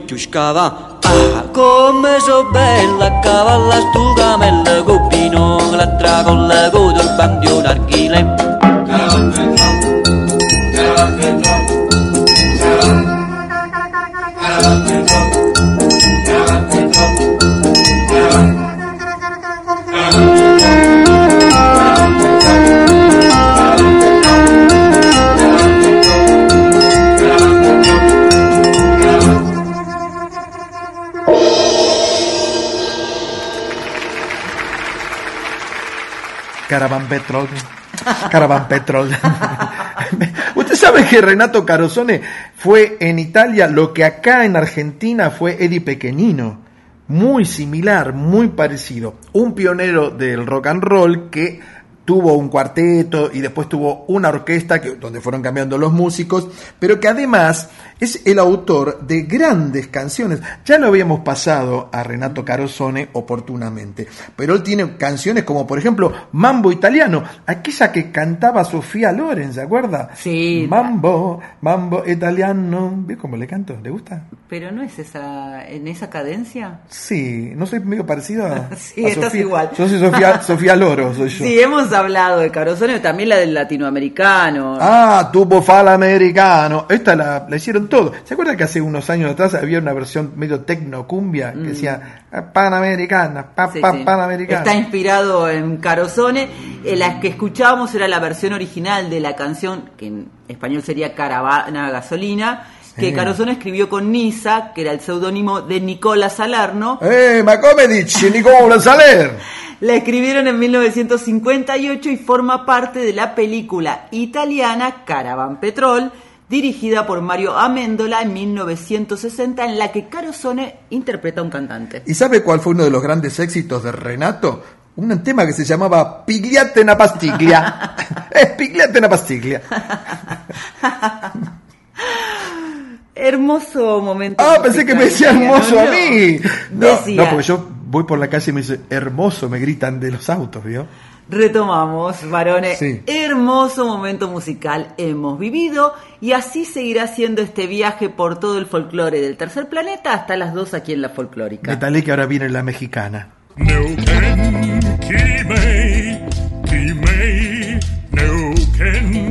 S14: non
S15: voglio più scava ah, come so bella cavalla stu camella copino l'altra con la coda davanti un archile
S2: Petrol. Caravan Petrol. Usted sabe que Renato Carosone fue en Italia lo que acá en Argentina fue Eddie Pequeñino. Muy similar, muy parecido. Un pionero del rock and roll que tuvo un cuarteto y después tuvo una orquesta que, donde fueron cambiando los músicos, pero que además es el autor de grandes canciones. Ya lo habíamos pasado a Renato Carosone oportunamente, pero él tiene canciones como por ejemplo Mambo Italiano, aquella que cantaba Sofía Loren, ¿se acuerda?
S3: Sí.
S2: Mambo, Mambo Italiano. ¿Ves cómo le canto? ¿Le gusta?
S3: Pero no es esa en esa cadencia.
S2: Sí, no soy medio parecido a,
S3: Sí,
S2: a
S3: estás
S2: Sofía.
S3: igual.
S2: Yo soy Sofía, Sofía Loro, soy yo.
S3: Sí, hemos hablado de Carosone, también la del latinoamericano.
S2: Ah, tubo fala americano. Esta la, la hicieron todo. ¿Se acuerdan que hace unos años atrás había una versión medio tecno cumbia que decía ah, panamericana, pa,
S3: Mm. Sí,
S2: pa-
S3: sí.
S2: panamericana?
S3: Está inspirado en Carosone. Eh, la que escuchábamos era la versión original de la canción, que en español sería Caravana Gasolina, que
S2: Sí.
S3: Carosone escribió con Nisa, que era el seudónimo de Nicola Salerno.
S2: Eh, ma come dici, Nicola Saler?
S3: La escribieron en 1958 y forma parte de la película italiana Caravan Petrol, dirigida por Mario Amendola en 1960, en la que Carosone interpreta a un cantante.
S2: ¿Y sabe cuál fue uno de los grandes éxitos de Renato? Un tema que se llamaba Pigliate una pastiglia. es Pigliate una pastiglia.
S3: Hermoso momento.
S2: Ah, pensé que me decía hermoso
S3: ¿no?
S2: a mí. No,
S3: Decía.
S2: no, porque yo voy por la calle y me dice hermoso, me gritan de los autos, ¿vio?
S3: Retomamos, varones.
S2: Sí.
S3: Hermoso momento musical hemos vivido y así seguirá siendo este viaje por todo el folclore del tercer planeta hasta las dos aquí en la folclórica.
S2: Metale que ahora viene la mexicana.
S1: Neuquén, Quimei, Quimei, Neuquén.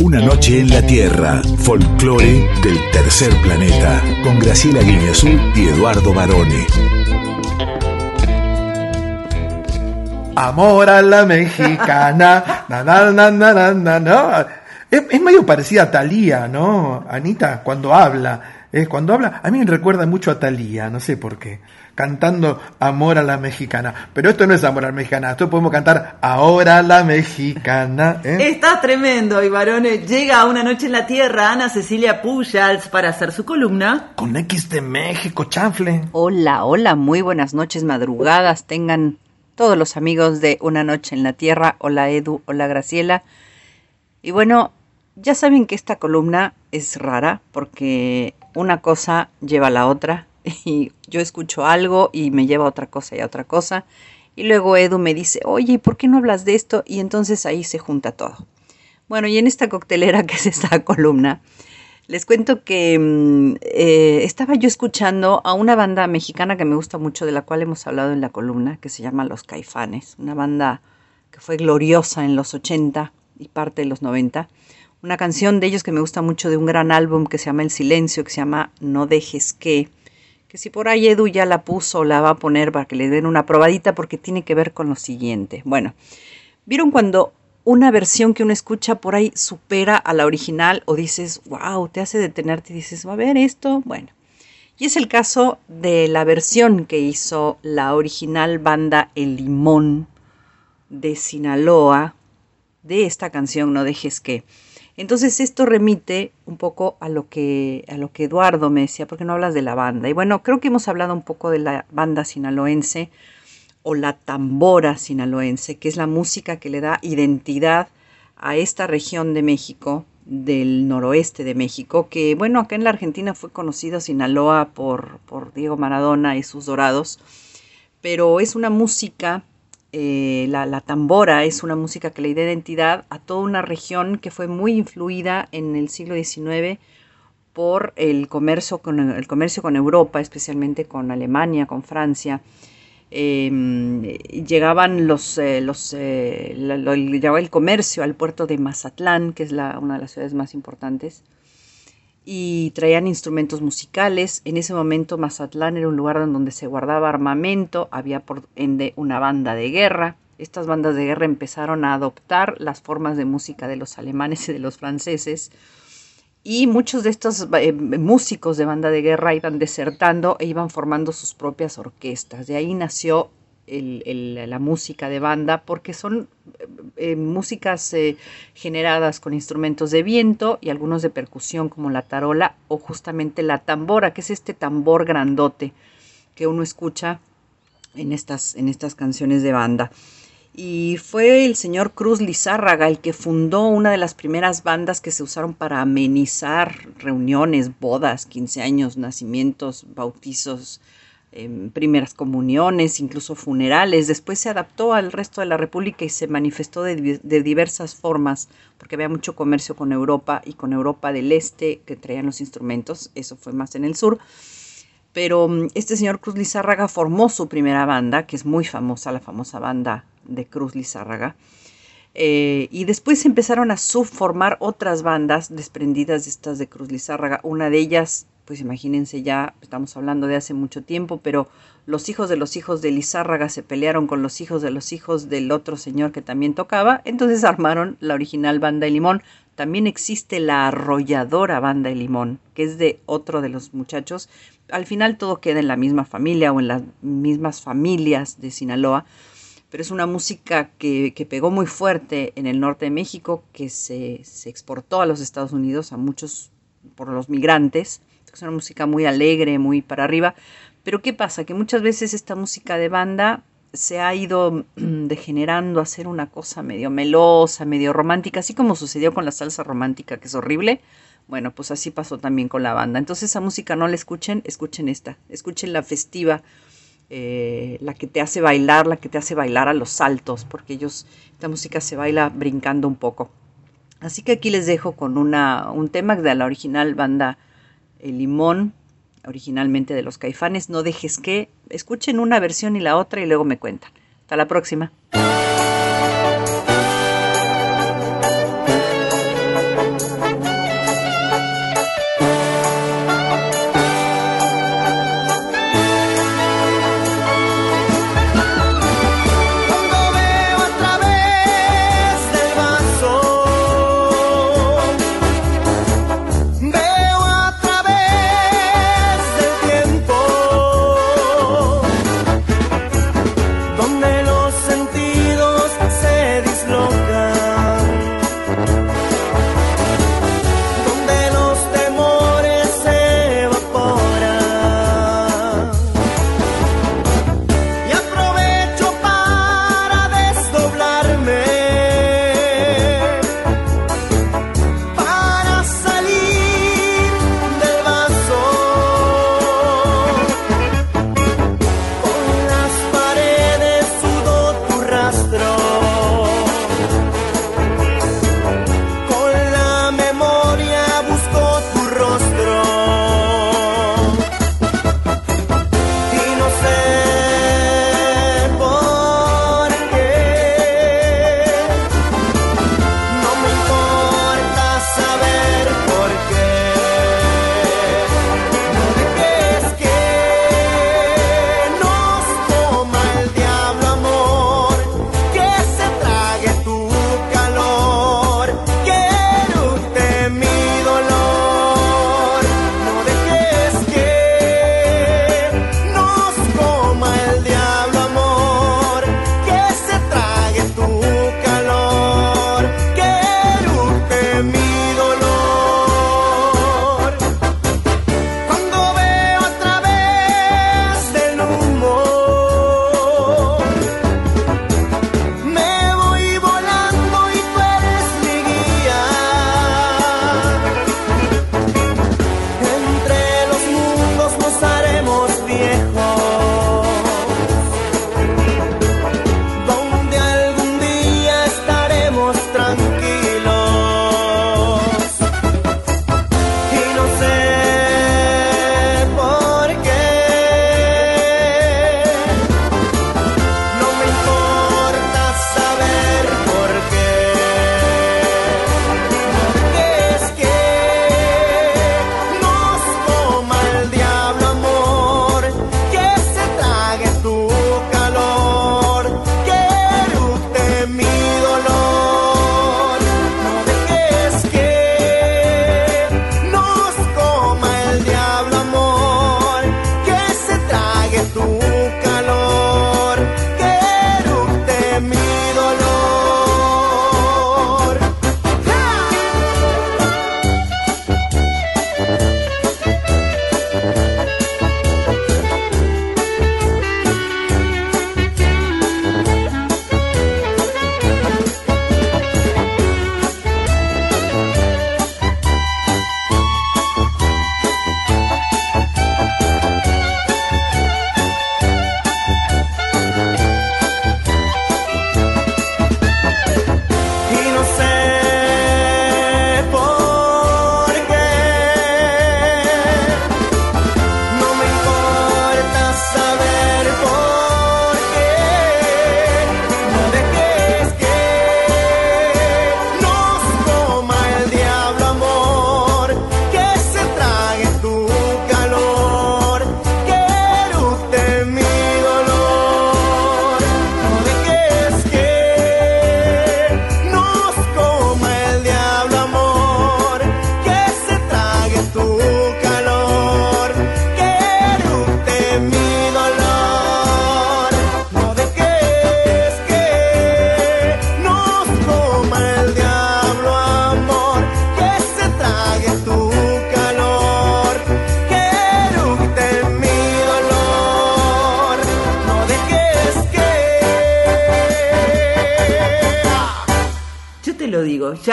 S9: Una noche en la Tierra, folclore del tercer planeta, con Graciela Guiñazú y Eduardo Barone.
S2: Amor a la mexicana. na, na, na. Es, es medio parecida a Talía, ¿no? Anita, cuando habla. Eh, cuando habla, a mí me recuerda mucho a Talía, no sé por qué. Cantando Amor a la mexicana. Pero esto no es Amor a la mexicana. Esto podemos cantar Ahora la mexicana. ¿eh?
S3: Está tremendo, y varones. Llega a una noche en la Tierra Ana Cecilia Pujals para hacer su columna.
S2: Con X de México, chanfle.
S16: Hola, hola, muy buenas noches, madrugadas. Tengan todos los amigos de Una Noche en la Tierra. Hola Edu, hola Graciela. Y bueno, ya saben que esta columna es rara porque una cosa lleva a la otra y yo escucho algo y me lleva a otra cosa y a otra cosa. Y luego Edu me dice, oye, ¿y ¿por qué no hablas de esto? Y entonces ahí se junta todo. Bueno, y en esta coctelera que es esta columna, Les cuento que mm, eh, estaba yo escuchando a una banda mexicana que me gusta mucho, de la cual hemos hablado en la columna, que se llama Los Caifanes, una banda que fue gloriosa en los 80 y parte de los 90. Una canción de ellos que me gusta mucho de un gran álbum que se llama El Silencio, que se llama No dejes que, que si por ahí Edu ya la puso o la va a poner para que le den una probadita porque tiene que ver con lo siguiente. Bueno, ¿vieron cuando una versión que uno escucha por ahí supera a la original o dices, wow, te hace detenerte y dices, va a ver esto? Bueno, y es el caso de la versión que hizo la original banda El Limón de Sinaloa de esta canción No dejes que. Entonces esto remite un poco a lo que a lo que Eduardo me decía, porque no hablas de la banda. Y bueno, creo que hemos hablado un poco de la banda sinaloense o la tambora sinaloense, que es la música que le da identidad a esta región de México, del noroeste de México, que bueno, acá en la Argentina fue conocido Sinaloa por, por Diego Maradona y sus dorados, pero es una música, eh, la, tambora es una música que le da identidad a toda una región que fue muy influida en el siglo XIX por el comercio con, el comercio con Europa, especialmente con Alemania, con Francia, eh, llegaban los, eh, los eh, llegaba el comercio al puerto de Mazatlán, que es la, una de las ciudades más importantes, y traían instrumentos musicales. En ese momento Mazatlán era un lugar donde se guardaba armamento, había por ende una banda de guerra. Estas bandas de guerra empezaron a adoptar las formas de música de los alemanes y de los franceses. Y muchos de estos eh, músicos de banda de guerra iban desertando e iban formando sus propias orquestas. De ahí nació la música de banda porque son eh, músicas eh, generadas con instrumentos de viento y algunos de percusión como la tarola o justamente la tambora, que es este tambor grandote que uno escucha en estas, en estas canciones de banda. Y fue el señor Cruz Lizárraga el que fundó una de las primeras bandas que se usaron para amenizar reuniones, bodas, 15 años, nacimientos, bautizos, primeras comuniones, incluso funerales. Después se adaptó al resto de la República y se manifestó de, de diversas formas, porque había mucho comercio con Europa y con Europa del Este que traían los instrumentos, eso fue más en el sur. Pero mm, este señor Cruz Lizárraga formó su primera banda, que es muy famosa, la famosa banda de Cruz Lizárraga. Eh, y después empezaron a subformar otras bandas desprendidas de estas de Cruz Lizárraga. Una de ellas, pues imagínense ya, estamos hablando de hace mucho tiempo, pero los hijos de los hijos de Lizárraga se pelearon con los hijos de los hijos del otro señor que también tocaba, entonces armaron la original banda de Limón. También existe la arrolladora banda de Limón, que es de otro de los muchachos. Al final todo queda en la misma familia o en las mismas familias de Sinaloa pero es una música que, que pegó muy fuerte en el norte de México, que se, se exportó a los Estados Unidos a muchos por los migrantes. Es una música muy alegre, muy para arriba. Pero ¿qué pasa? Que muchas veces esta música de banda se ha ido degenerando a ser una cosa medio melosa, medio romántica, así como sucedió con la salsa romántica, que es horrible. Bueno, pues así pasó también con la banda. Entonces esa música no la escuchen, escuchen esta, escuchen la festiva, eh, la que te hace bailar, la que te hace bailar a los saltos, porque ellos, esta música se baila brincando un poco. Así que aquí les dejo con una, un tema de la original banda El Limón, originalmente de los Caifanes, No dejes que, escuchen una versión y la otra y luego me cuentan. Hasta la próxima.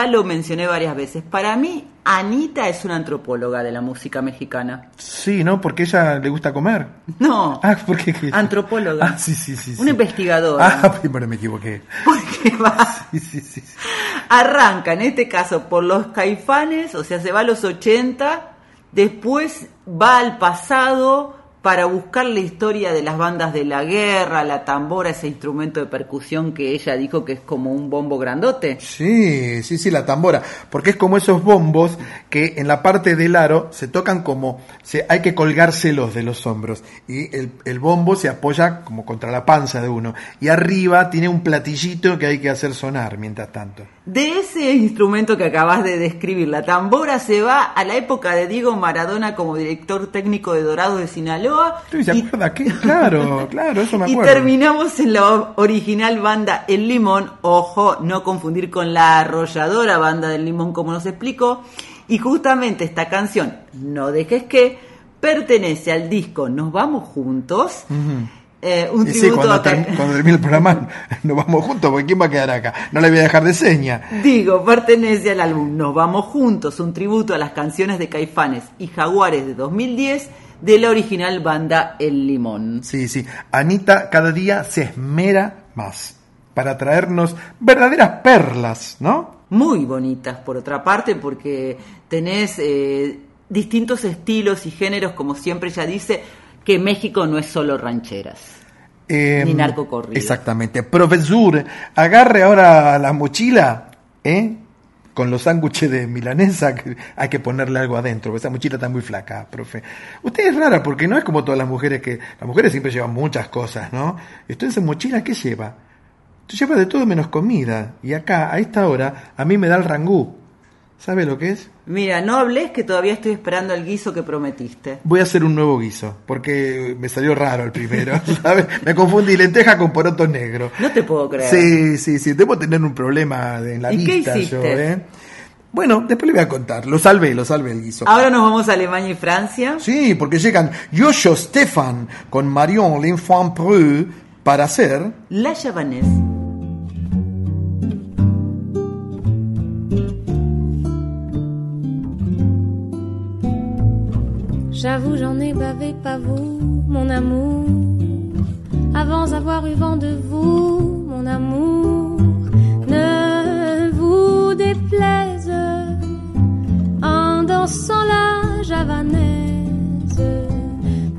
S3: Ya lo mencioné varias veces. Para mí, Anita es una antropóloga de la música mexicana.
S2: Sí, ¿no? Porque ella le gusta comer.
S3: No,
S2: Ah, ¿por qué?
S3: antropóloga.
S2: Ah, sí, sí, sí. sí.
S3: Una investigadora.
S2: Ah, pero me equivoqué.
S3: Porque va-
S2: Sí, sí, sí.
S3: arranca en este caso por los caifanes, o sea, se va a los 80, después va al pasado para buscar la historia de las bandas de la guerra, la tambora, ese instrumento de percusión que ella dijo que es como un bombo grandote.
S2: Sí, sí, sí, la tambora. Porque es como esos bombos que en la parte del aro se tocan como, se, hay que colgárselos de los hombros. Y el, el bombo se apoya como contra la panza de uno. Y arriba tiene un platillito que hay que hacer sonar mientras tanto.
S3: De ese instrumento que acabas de describir, la tambora se va a la época de Diego Maradona como director técnico de Dorado de Sinaloa
S2: Uy, ¿Se acuerda qué? Claro, claro, eso me
S3: y
S2: acuerdo.
S3: terminamos en la original banda El Limón, ojo, no confundir con la arrolladora banda del Limón como nos explicó, y justamente esta canción, No dejes que, pertenece al disco Nos vamos juntos. Eh, un
S2: Y sí,
S3: tributo
S2: cuando,
S3: a...
S2: term- cuando termine el programa nos vamos juntos, porque ¿quién va a quedar acá? No le voy a dejar de seña.
S3: Digo, pertenece al álbum Nos Vamos Juntos, un tributo a las canciones de Caifanes y Jaguares de 2010 de la original banda El Limón.
S2: Sí, sí. Anita cada día se esmera más para traernos verdaderas perlas, ¿no?
S3: Muy bonitas, por otra parte, porque tenés eh, distintos estilos y géneros, como siempre ella dice, que México no es solo rancheras.
S2: Eh,
S3: Ni narcocorrido.
S2: Exactamente. Profesor, agarre ahora la mochila, ¿eh? Con los sándwiches de milanesa, que hay que ponerle algo adentro, porque esa mochila está muy flaca, profe. Usted es rara, porque no es como todas las mujeres que... Las mujeres siempre llevan muchas cosas, ¿no? Entonces, en mochila, ¿qué lleva? Usted lleva de todo menos comida. Y acá, a esta hora, a mí me da el rangú. ¿Sabe lo que es?
S3: Mira, no hables que todavía estoy esperando el guiso que prometiste.
S2: Voy a hacer un nuevo guiso, porque me salió raro el primero, ¿sabes? Me confundí lenteja con poroto negro.
S3: No te puedo creer.
S2: Sí, sí, sí, debo tener un problema en la
S3: ¿Y qué
S2: vista yo,
S3: hiciste?
S2: ¿eh? Bueno, después le voy a contar. Lo salvé, lo salvé el guiso.
S3: Ahora nos vamos a Alemania y Francia.
S2: Sí, porque llegan Yoyo Stefan con Marion l'Enfant Preux para hacer...
S3: La Chavanés.
S17: J'avoue, j'en ai bavé, pas vous, mon amour. Avant avoir eu vent de vous, mon amour. Ne vous déplaise en dansant la javanaise.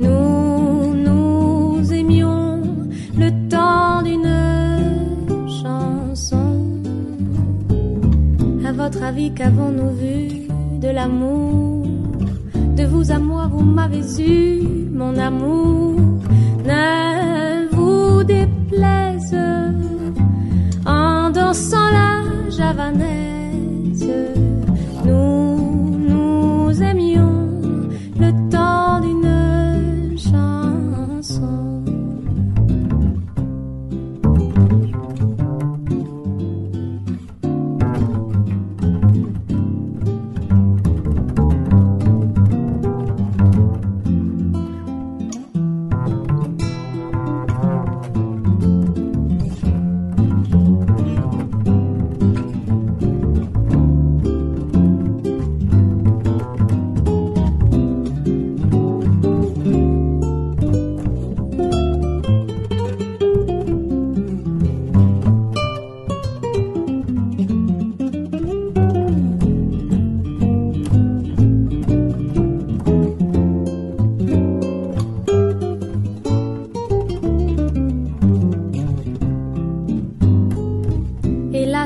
S17: Nous nous aimions le temps d'une chanson. À votre avis, qu'avons-nous vu de l'amour? Vous à moi, vous m'avez eu, mon amour. Ne vous déplaise en dansant la javanaise.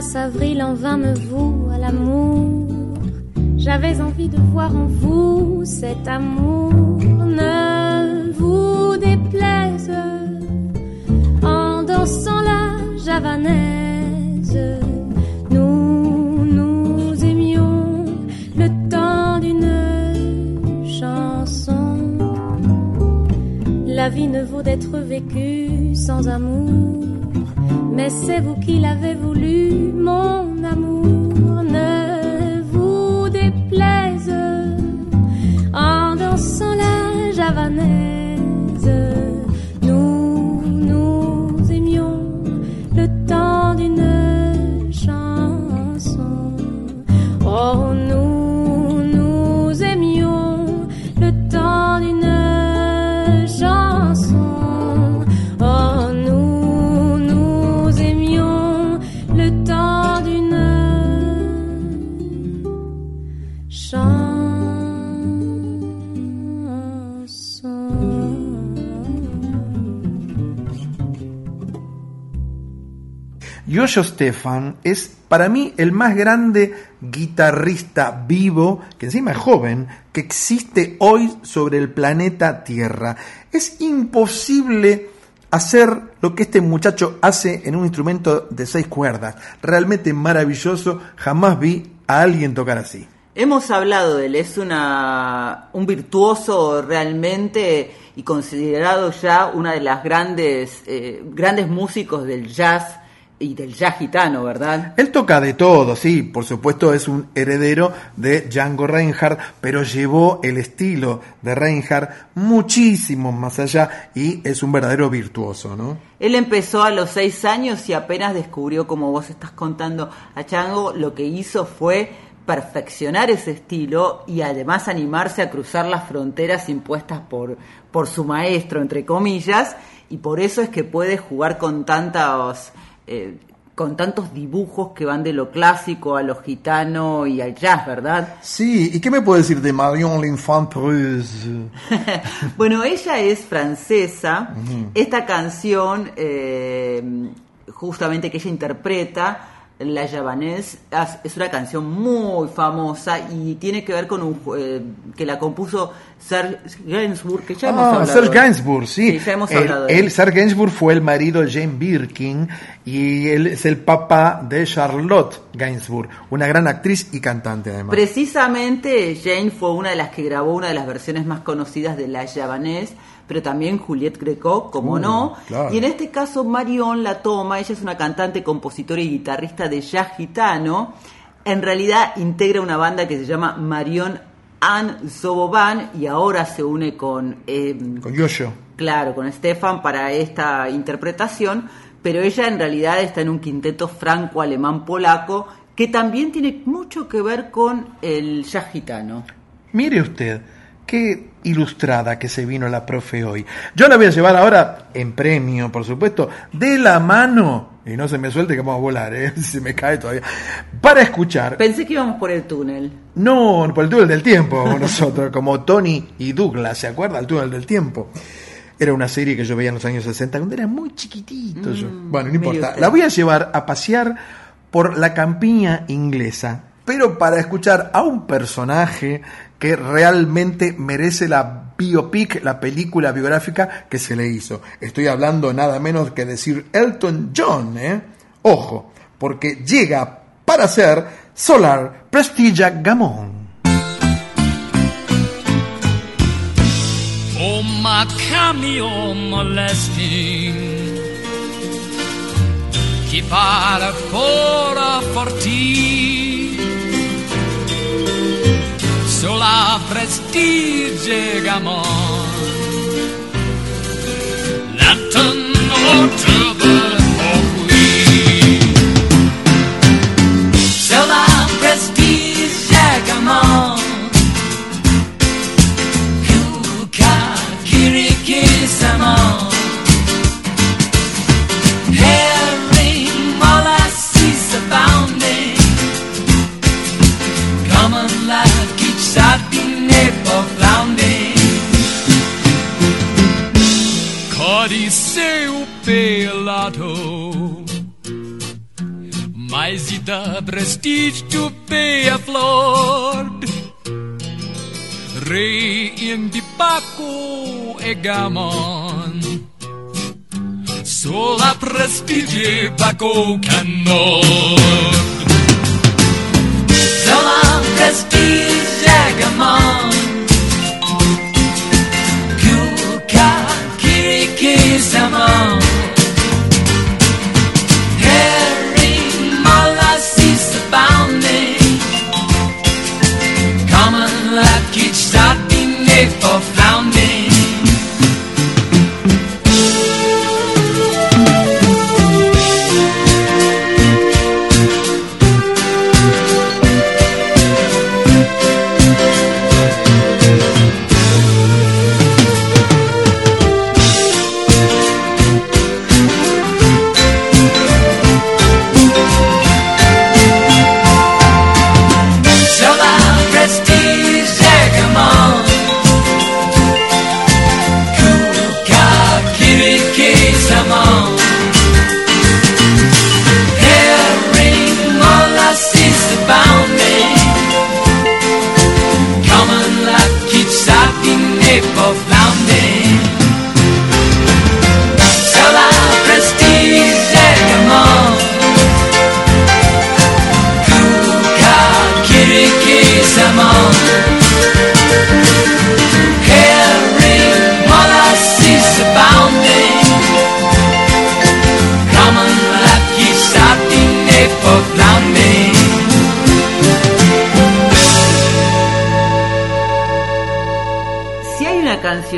S17: Hélas, avril en vain me voue à l'amour. J'avais envie de voir en vous cet amour. Ne vous déplaise en dansant la javanaise. Nous nous aimions le temps d'une chanson. La vie ne vaut d'être vécue sans amour. Mais c'est vous qui l'avez voulu, mon amour, ne vous déplaise en dansant la javanaise. Nous nous aimions le temps d'une chanson.
S2: Oh, nous nous aimions le temps d'une chanson. Stefan es para mí el más grande guitarrista vivo, que encima es joven, que existe hoy sobre el planeta Tierra. Es imposible hacer lo que este muchacho hace en un instrumento de seis cuerdas. Realmente maravilloso, jamás vi a alguien tocar así.
S3: Hemos hablado de él, es una, un virtuoso realmente y considerado ya una de las grandes, eh, grandes músicos del jazz y del jazz gitano, ¿verdad?
S2: Él toca de todo, sí, por supuesto es un heredero de Django Reinhardt, pero llevó el estilo de Reinhardt muchísimo más allá y es un verdadero virtuoso, ¿no?
S3: Él empezó a los seis años y apenas descubrió, como vos estás contando a Django, lo que hizo fue perfeccionar ese estilo y además animarse a cruzar las fronteras impuestas por, por su maestro, entre comillas, y por eso es que puede jugar con tantos, eh, con tantos dibujos que van de lo clásico a lo gitano y al jazz, ¿verdad?
S2: Sí, ¿y qué me puede decir de Marion l'Enfant Prusse?
S3: Bueno, ella es francesa. Esta canción, eh, justamente que ella interpreta, La Javanese, es- una canción muy famosa y tiene que ver con un eh, que la compuso Serge Gainsbourg, que ya hemos
S2: Ah,
S3: hablado.
S2: Serge Gainsbourg, sí.
S3: Sí, ya hemos
S2: El-
S3: hablado de
S2: él,
S3: él.
S2: Serge Gainsbourg fue el marido de Jane Birkin y él es el papá de Charlotte Gainsbourg, una gran actriz y cantante además.
S3: Precisamente Jane fue una de las que grabó una de las versiones más conocidas de La Javanese, pero también Juliette Greco, como
S2: Uh,
S3: no.
S2: claro.
S3: Y en este caso Marion la toma, ella es una cantante, compositora y guitarrista de jazz gitano. En realidad integra una banda que se llama Marion Anne Soboban y ahora se une con... eh,
S2: Con Yoyo.
S3: Claro, con Stefan para esta interpretación, pero ella en realidad está en un quinteto franco-alemán-polaco que también tiene mucho que ver con el jazz gitano.
S2: Mire usted, qué ilustrada que se vino la profe hoy. Yo la voy a llevar ahora en premio, por supuesto, de la mano, y no se me suelte que vamos a volar, ¿eh? se me cae todavía, para escuchar,
S3: Pensé que íbamos por el túnel.
S2: no por el túnel del tiempo, nosotros, como Tony y Douglas, ¿se acuerda? El túnel del tiempo. Era una serie que yo veía en los años 60 cuando era muy chiquitito yo. Bueno, no importa. La voy a llevar a pasear por la campiña inglesa, pero para escuchar a un personaje que realmente merece la biopic, la película biográfica que se le hizo. Estoy hablando nada menos que decir Elton John, ¿eh? Ojo, porque llega para ser Solar Prestigia Gamon.
S18: Oh, my cameo molesting. Chi pare fora forti. Sulla prestige gamon. Lantern or trouble Mas e dá prestígio tu a flor Rei in di Paco e Gamon. Sola prestige Paco Canon Sola prestige Gamon. Kuka Kiriki Samon
S3: out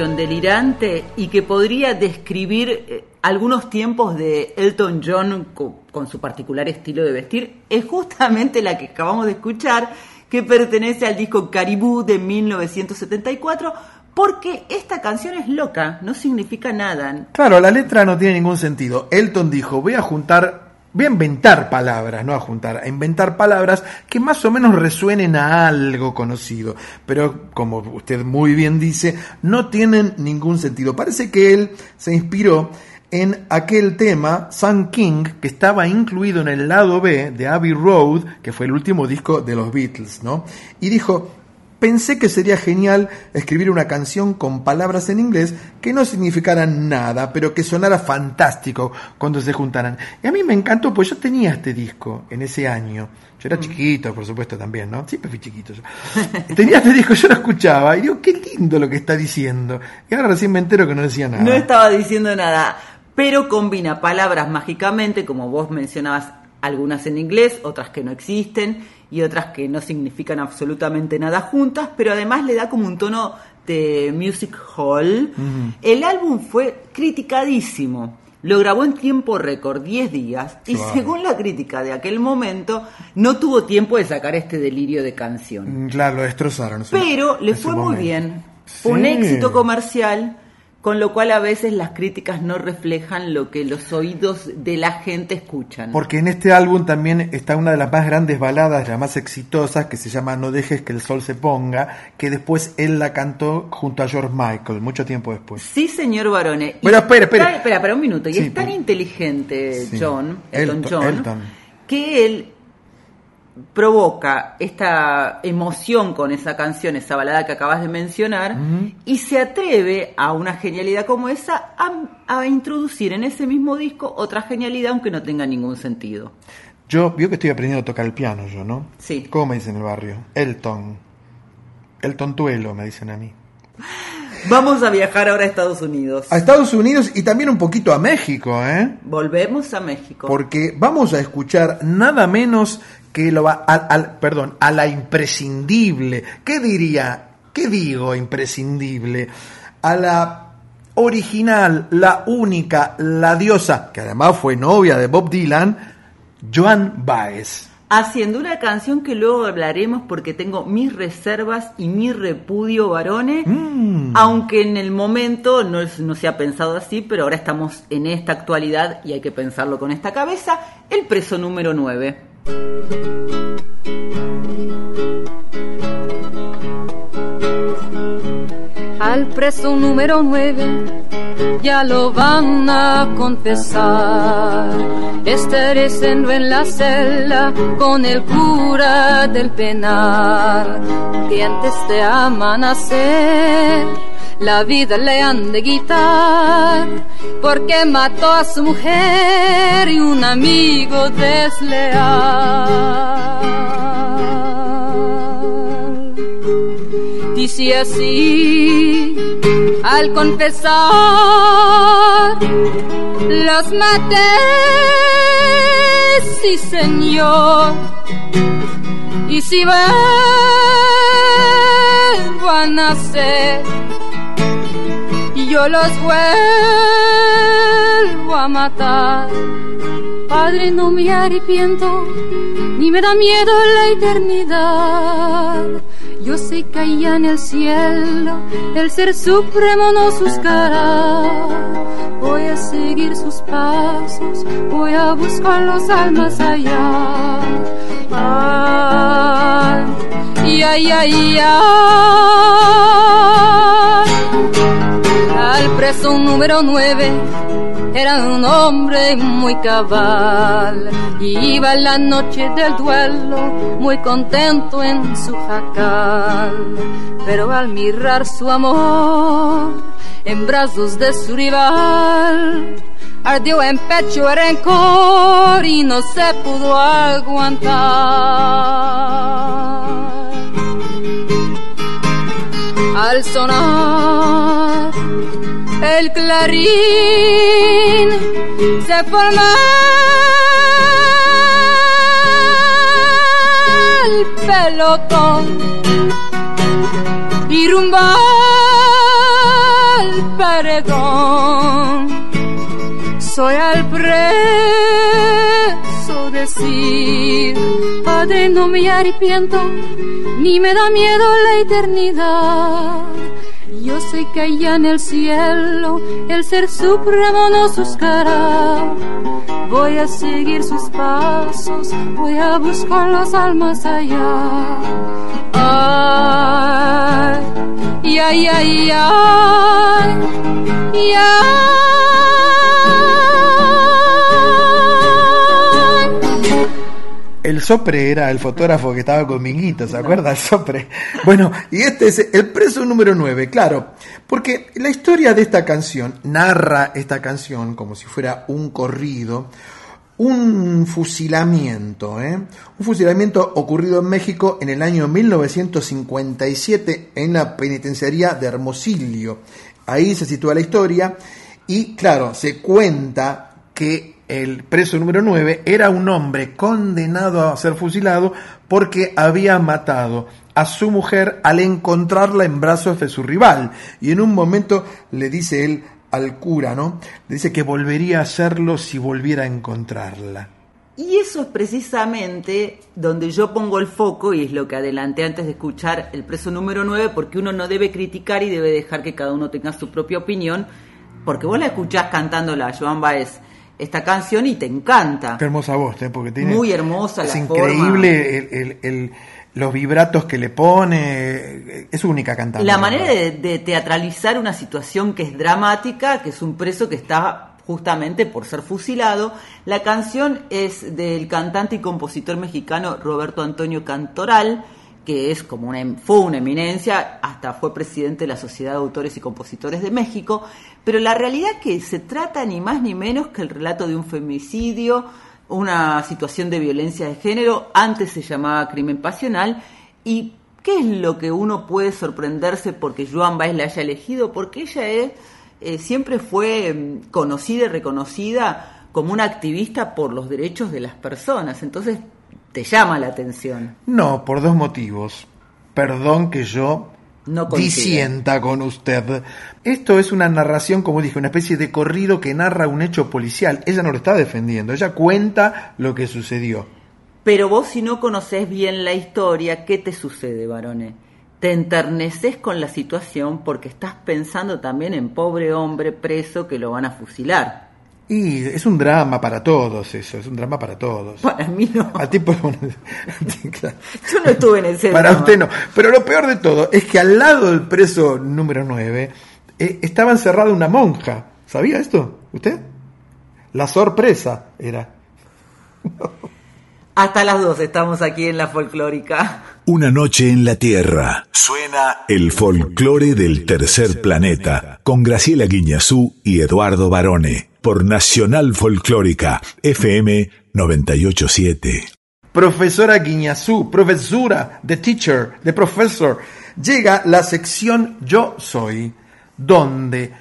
S3: delirante y que podría describir eh, algunos tiempos de Elton John co- con, su particular estilo de vestir, es justamente la que acabamos de escuchar, que pertenece al disco Caribou de 1974, porque esta canción es loca, no significa nada.
S2: Claro, la letra no tiene ningún sentido. Elton dijo, voy a juntar, voy a inventar palabras, no a juntar, a inventar palabras que más o menos resuenen a algo conocido. Pero como usted muy bien dice, no tienen ningún sentido. Parece que él se inspiró en aquel tema, Sun King, que estaba incluido en el lado B de Abbey Road, que fue el último disco de los Beatles, ¿no? Y dijo, Pensé que sería genial escribir una canción con palabras en inglés que no significaran nada, pero que sonara fantástico cuando se juntaran. Y a mí me encantó, pues yo tenía este disco en ese año. Yo era chiquito, por supuesto, también, ¿no? Siempre fui chiquito yo. Tenía este disco, yo lo escuchaba y digo, qué lindo lo que está diciendo. Y ahora recién me entero que no decía nada.
S3: No estaba diciendo nada, pero combina palabras mágicamente, como vos mencionabas, algunas en inglés, otras que no existen y otras que no significan absolutamente nada juntas, pero además le da como un tono de music hall. El álbum fue criticadísimo. Lo grabó en tiempo récord, 10 días, y
S2: Claro.
S3: según la crítica de aquel momento, no tuvo tiempo de sacar este delirio de canción.
S2: Mm, Claro, lo destrozaron.
S3: Pero le fue muy bien. Fue un éxito comercial, con lo cual a veces las críticas no reflejan lo que los oídos de la gente escuchan.
S2: Porque en este álbum también está una de las más grandes baladas, las más exitosas, que se llama No dejes que el sol se ponga, que después él la cantó junto a George Michael, mucho tiempo después.
S3: Sí, señor Barone.
S2: Bueno, espere,
S3: es tan-
S2: espere.
S3: Espera, espera un minuto. Y
S2: Sí,
S3: es tan inteligente. John, Elton,
S2: Elton-
S3: John,
S2: Elton.
S3: que él provoca esta emoción con esa canción, esa balada que acabas de mencionar, y se atreve a una genialidad como esa a, a introducir en ese mismo disco otra genialidad aunque no tenga ningún sentido.
S2: Yo, vio que estoy aprendiendo a tocar el piano yo, ¿no?
S3: Sí.
S2: ¿Cómo me dicen en el barrio? Elton. Elton Tuelo, me dicen a mí.
S3: Vamos a viajar ahora a Estados Unidos.
S2: A Estados Unidos y también un poquito a México, ¿eh?
S3: Volvemos a México.
S2: Porque vamos a escuchar nada menos que lo va al, al- perdón, a la imprescindible. ¿Qué diría? ¿Qué digo imprescindible? A la original, la única, la diosa, que además fue novia de Bob Dylan, Joan Baez.
S3: haciendo una canción que luego hablaremos porque tengo mis reservas y mi repudio varones, aunque en el momento no, es- no se ha pensado así, pero ahora estamos en esta actualidad y hay que pensarlo con esta cabeza, el preso número 9.
S19: Al preso número 9 ya lo van a confesar. Estaré siendo en la celda con el cura del penal. Que antes de amanecer la vida le han de quitar porque mató a su mujer y un amigo desleal. Dice así, al confesar, los maté, sí señor, y si vuelvo a nacer, yo los vuelvo a matar. Padre, no me arrepiento, ni me da miedo la eternidad. Yo sé que allá en el cielo el ser supremo nos buscará. Voy a seguir sus pasos, voy a buscar los almas allá. Ay, ay, ay, ay. Al preso número 9 era un hombre muy cabal. Iba en la noche del duelo muy contento en su jacal. Pero al mirar su amor en brazos de su rival, ardió en pecho el rencor y no se pudo aguantar. Al sonar el clarín se forma el pelotón y rumba paredón. Soy al preso decir, Padre, no me arrepiento, ni me da miedo la eternidad. Sé que allá en el cielo el ser supremo nos buscará. Voy a seguir sus pasos, voy a buscar las almas allá. Ay, ay, ay, ay,
S2: El Sopre era el fotógrafo que estaba con Minguito, ¿se acuerda? El Sopre. Bueno, y este es el preso número 9, claro, porque la historia de esta canción narra esta canción como si fuera un corrido, un fusilamiento, ¿eh? un fusilamiento ocurrido en México en el año 1957 en la penitenciaría de Hermosillo. Ahí se sitúa la historia y claro, se cuenta que el preso número 9 era un hombre condenado a ser fusilado porque había matado a su mujer al encontrarla en brazos de su rival. Y en un momento le dice él al cura, ¿no? Le dice que volvería a hacerlo si volviera a encontrarla.
S3: Y eso es precisamente donde yo pongo el foco y es lo que adelanté antes de escuchar el preso número 9, porque uno no debe criticar y debe dejar que cada uno tenga su propia opinión, porque vos la escuchás cantándola, Joan Baez, esta canción y te encanta.
S2: Qué hermosa voz, ¿eh? porque tiene...
S3: Muy hermosa
S2: Es
S3: la
S2: increíble el- el- el- los vibratos que le pone, es única cantando.
S3: La manera de, de teatralizar una situación que es dramática, que es un preso que está justamente por ser fusilado. La canción es del cantante y compositor mexicano Roberto Antonio Cantoral, que es como una, em- fue una eminencia, hasta fue presidente de la Sociedad de Autores y Compositores de México, pero la realidad es que se trata ni más ni menos que el relato de un femicidio, una situación de violencia de género, antes se llamaba crimen pasional, y ¿qué es lo que uno puede sorprenderse porque Joan Baez la haya elegido? Porque ella es, eh, siempre fue mm, conocida y reconocida como una activista por los derechos de las personas, entonces te llama la atención.
S2: No, por dos motivos. Perdón que yo
S3: No coincide.
S2: disienta con usted. Esto es una narración, como dije, una especie de corrido que narra un hecho policial. Ella no lo está defendiendo, ella cuenta lo que sucedió.
S3: Pero vos si no conoces bien la historia, ¿qué te sucede, varones? Te enterneces con la situación porque estás pensando también en pobre hombre preso que lo van a fusilar.
S2: Y es un drama para todos eso, es un drama para todos.
S3: Para mí no.
S2: A ti, por-
S3: Yo no estuve en ese
S2: Para
S3: drama.
S2: usted no. Pero lo peor de todo es que al lado del preso número 9 eh, estaba encerrada una monja. ¿Sabía esto? ¿Usted? La sorpresa era.
S3: Hasta las dos estamos aquí en la folclórica.
S9: Una noche en la Tierra. Suena el folclore del tercer planeta con Graciela Guiñazú y Eduardo Barone por Nacional Folclórica FM 987.
S2: Profesora Guiñazú, profesora, de teacher, de professor. Llega la sección Yo Soy, donde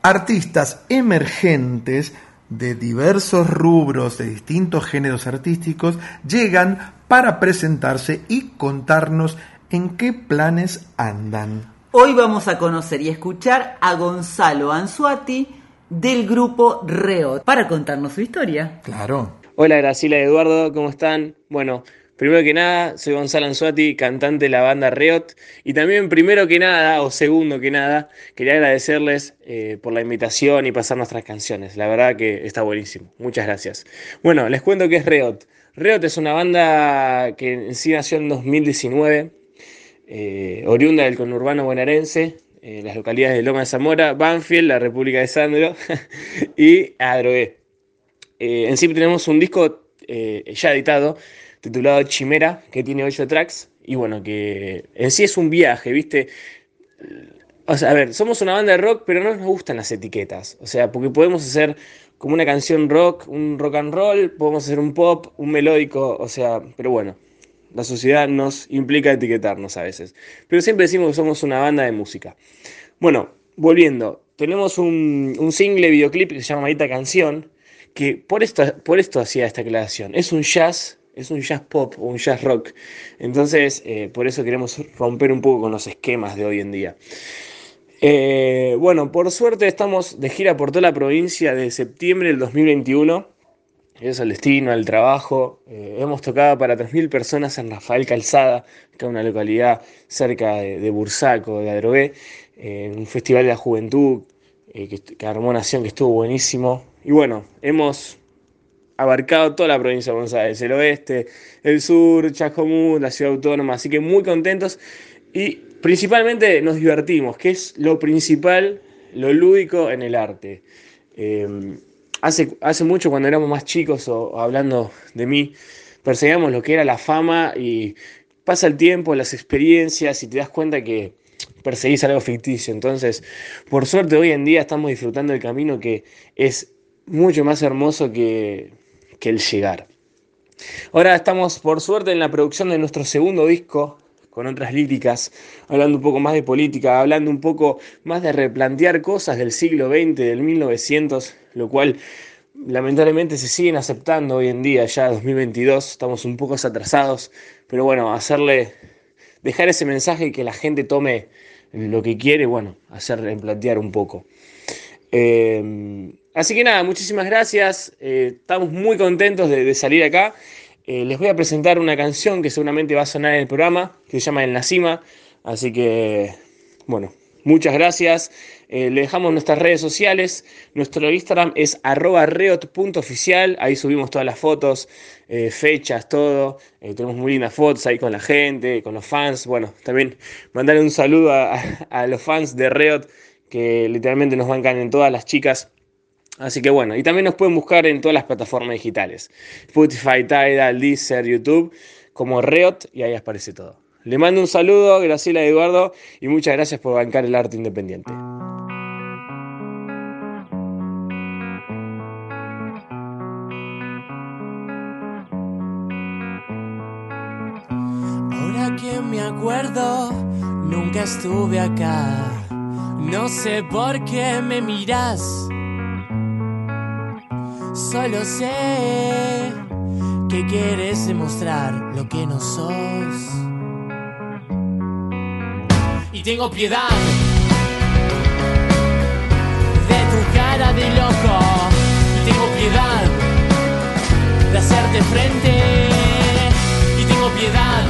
S2: artistas emergentes de diversos rubros, de distintos géneros artísticos, llegan para presentarse y contarnos en qué planes andan.
S3: Hoy vamos a conocer y escuchar a Gonzalo Anzuati del grupo Reot para contarnos su historia.
S2: Claro.
S20: Hola Graciela y Eduardo, ¿cómo están? Bueno, primero que nada, soy Gonzalo Anzuati, cantante de la banda Reot. Y también, primero que nada, o segundo que nada, quería agradecerles eh, por la invitación y pasar nuestras canciones. La verdad que está buenísimo. Muchas gracias. Bueno, les cuento qué es Reot. Reot es una banda que en sí nació en 2019, eh, oriunda del conurbano bonaerense, eh, las localidades de Loma de Zamora, Banfield, la República de Sandro y Adrogué. Eh, en sí tenemos un disco ya editado titulado Chimera, que tiene 8 tracks. Y bueno, que en sí es un viaje, ¿viste? O sea, a ver, somos una banda de rock, pero no nos gustan las etiquetas. O sea, porque podemos hacer como una canción rock, un rock and roll, podemos hacer un pop, un melódico, o sea, pero bueno, la sociedad nos implica etiquetarnos a veces. Pero siempre decimos que somos una banda de música. Bueno, volviendo, tenemos un, un single videoclip que se llama Maldita Canción, que por esto, por esto hacía esta aclaración. Es un jazz, es un jazz pop o un jazz rock. Entonces, eh, por eso queremos romper un poco con los esquemas de hoy en día. Eh, bueno, por suerte estamos de gira por toda la provincia de septiembre del 2021. Es el destino, el trabajo. Eh, hemos tocado para 3.000 personas en Rafael Calzada, que es una localidad cerca de, Bursaco, de Adrogué, en un festival de la juventud que, que armó Nación, que estuvo buenísimo. Y bueno, hemos abarcado toda la provincia de Buenos Aires, el oeste, el sur, Chascomún, la ciudad autónoma, así que muy contentos y principalmente nos divertimos, que es lo principal, lo lúdico en el arte. Eh, hace, hace mucho cuando éramos más chicos o hablando de mí, perseguíamos lo que era la fama y pasa el tiempo, las experiencias y te das cuenta que perseguís algo ficticio. Entonces, por suerte hoy en día estamos disfrutando del camino que es mucho más hermoso que, que el llegar. Ahora estamos por suerte en la producción de nuestro segundo disco con otras líricas, hablando un poco más de política, hablando un poco más de replantear cosas del siglo XX, del 1900, lo cual lamentablemente se siguen aceptando hoy en día, ya 2022, estamos un poco atrasados, pero bueno, hacerle, dejar ese mensaje y que la gente tome lo que quiere, bueno, hacer replantear un poco. Eh, así que nada, muchísimas gracias, eh, estamos muy contentos de, salir acá. Eh, les voy a presentar una canción que seguramente va a sonar en el programa, que se llama En la Cima. Así que, bueno, muchas gracias. Eh, le dejamos nuestras redes sociales. Nuestro Instagram es arroba reot.oficial. Ahí subimos todas las fotos, fechas, todo. Tenemos muy lindas fotos ahí con la gente, con los fans. Bueno, también mandarle un saludo a, a- a los fans de Reot, que literalmente nos bancan en todas las chicas. Así que bueno, y también nos pueden buscar en todas las plataformas digitales. Spotify, Tidal, Deezer, YouTube, como Reot, y ahí aparece todo. Le mando un saludo, Graciela Eduardo, y muchas gracias por bancar el arte independiente.
S18: Ahora que me acuerdo, nunca estuve acá. No sé por qué me miras. Solo sé que quieres demostrar lo que no sos. Y tengo piedad de tu cara de loco. Y tengo piedad de hacerte frente. Y tengo piedad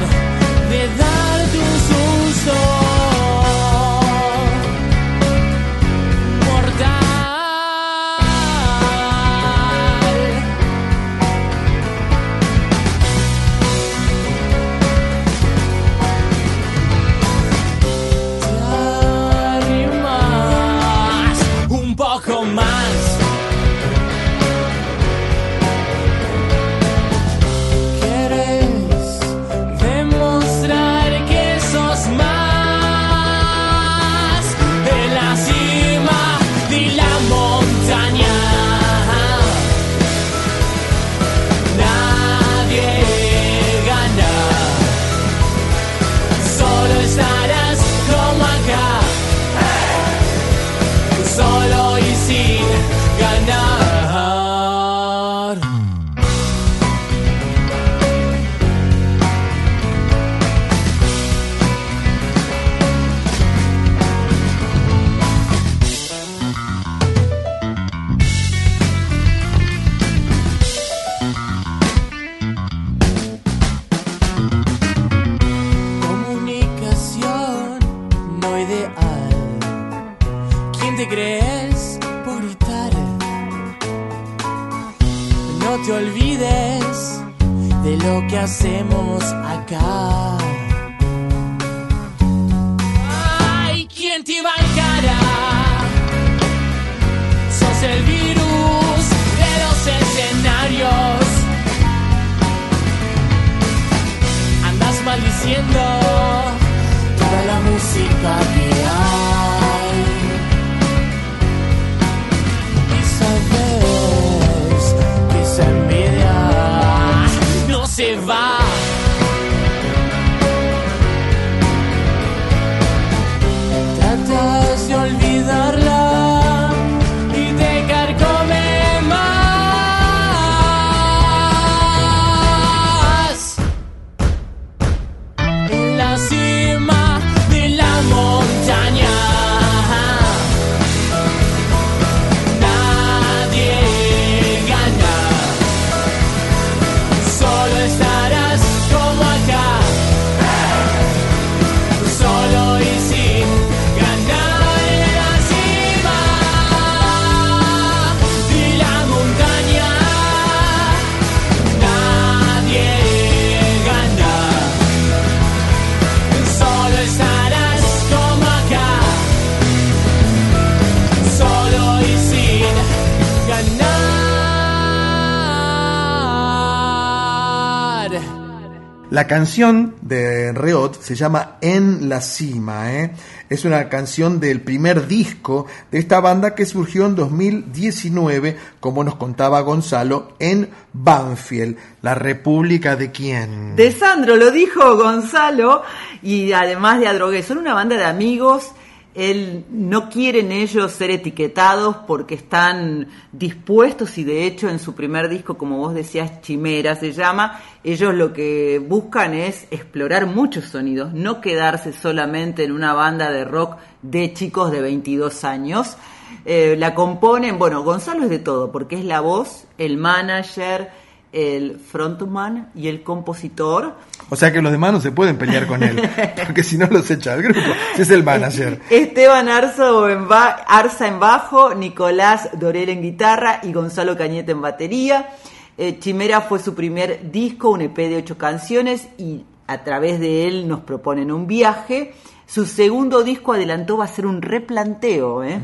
S2: La canción de Reot se llama En la cima. ¿eh? Es una canción del primer disco de esta banda que surgió en 2019, como nos contaba Gonzalo, en Banfield, la República de quién.
S3: De Sandro, lo dijo Gonzalo, y además de Adrogué, son una banda de amigos. Él no quieren ellos ser etiquetados porque están dispuestos y de hecho en su primer disco, como vos decías, Chimera se llama, ellos lo que buscan es explorar muchos sonidos, no quedarse solamente en una banda de rock de chicos de 22 años. Eh, la componen, bueno, Gonzalo es de todo, porque es la voz, el manager, el frontman y el compositor.
S2: O sea que los demás no se pueden pelear con él, porque si no los echa del grupo. Si es el manager.
S3: Esteban Arzo en ba- Arza en bajo, Nicolás Dorel en guitarra y Gonzalo Cañete en batería. Eh, Chimera fue su primer disco, un EP de ocho canciones y a través de él nos proponen un viaje. Su segundo disco adelantó va a ser un replanteo. ¿eh?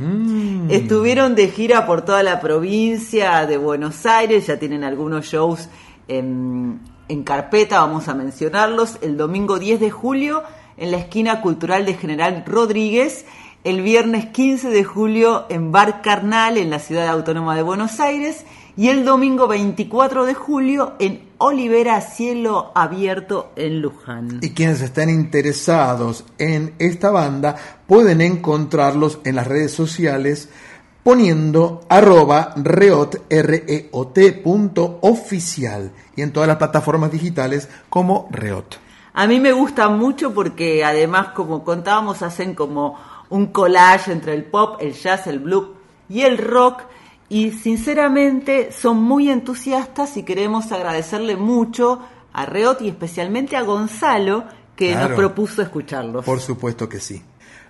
S3: Estuvieron de gira por toda la provincia de Buenos Aires, ya tienen algunos shows en, en carpeta, vamos a mencionarlos. El domingo 10 de julio en la esquina cultural de General Rodríguez. El viernes 15 de julio en Bar Carnal en la ciudad autónoma de Buenos Aires. Y el domingo 24 de julio en Olivera Cielo Abierto en Luján.
S2: Y quienes estén interesados en esta banda pueden encontrarlos en las redes sociales poniendo arroba reot, punto oficial y en todas las plataformas digitales como reot.
S3: A mí me gusta mucho porque además, como contábamos, hacen como un collage entre el pop, el jazz, el blues y el rock. Y sinceramente son muy entusiastas y queremos agradecerle mucho a Reot y especialmente a Gonzalo que
S2: Claro.
S3: nos propuso escucharlos.
S2: Por supuesto que sí.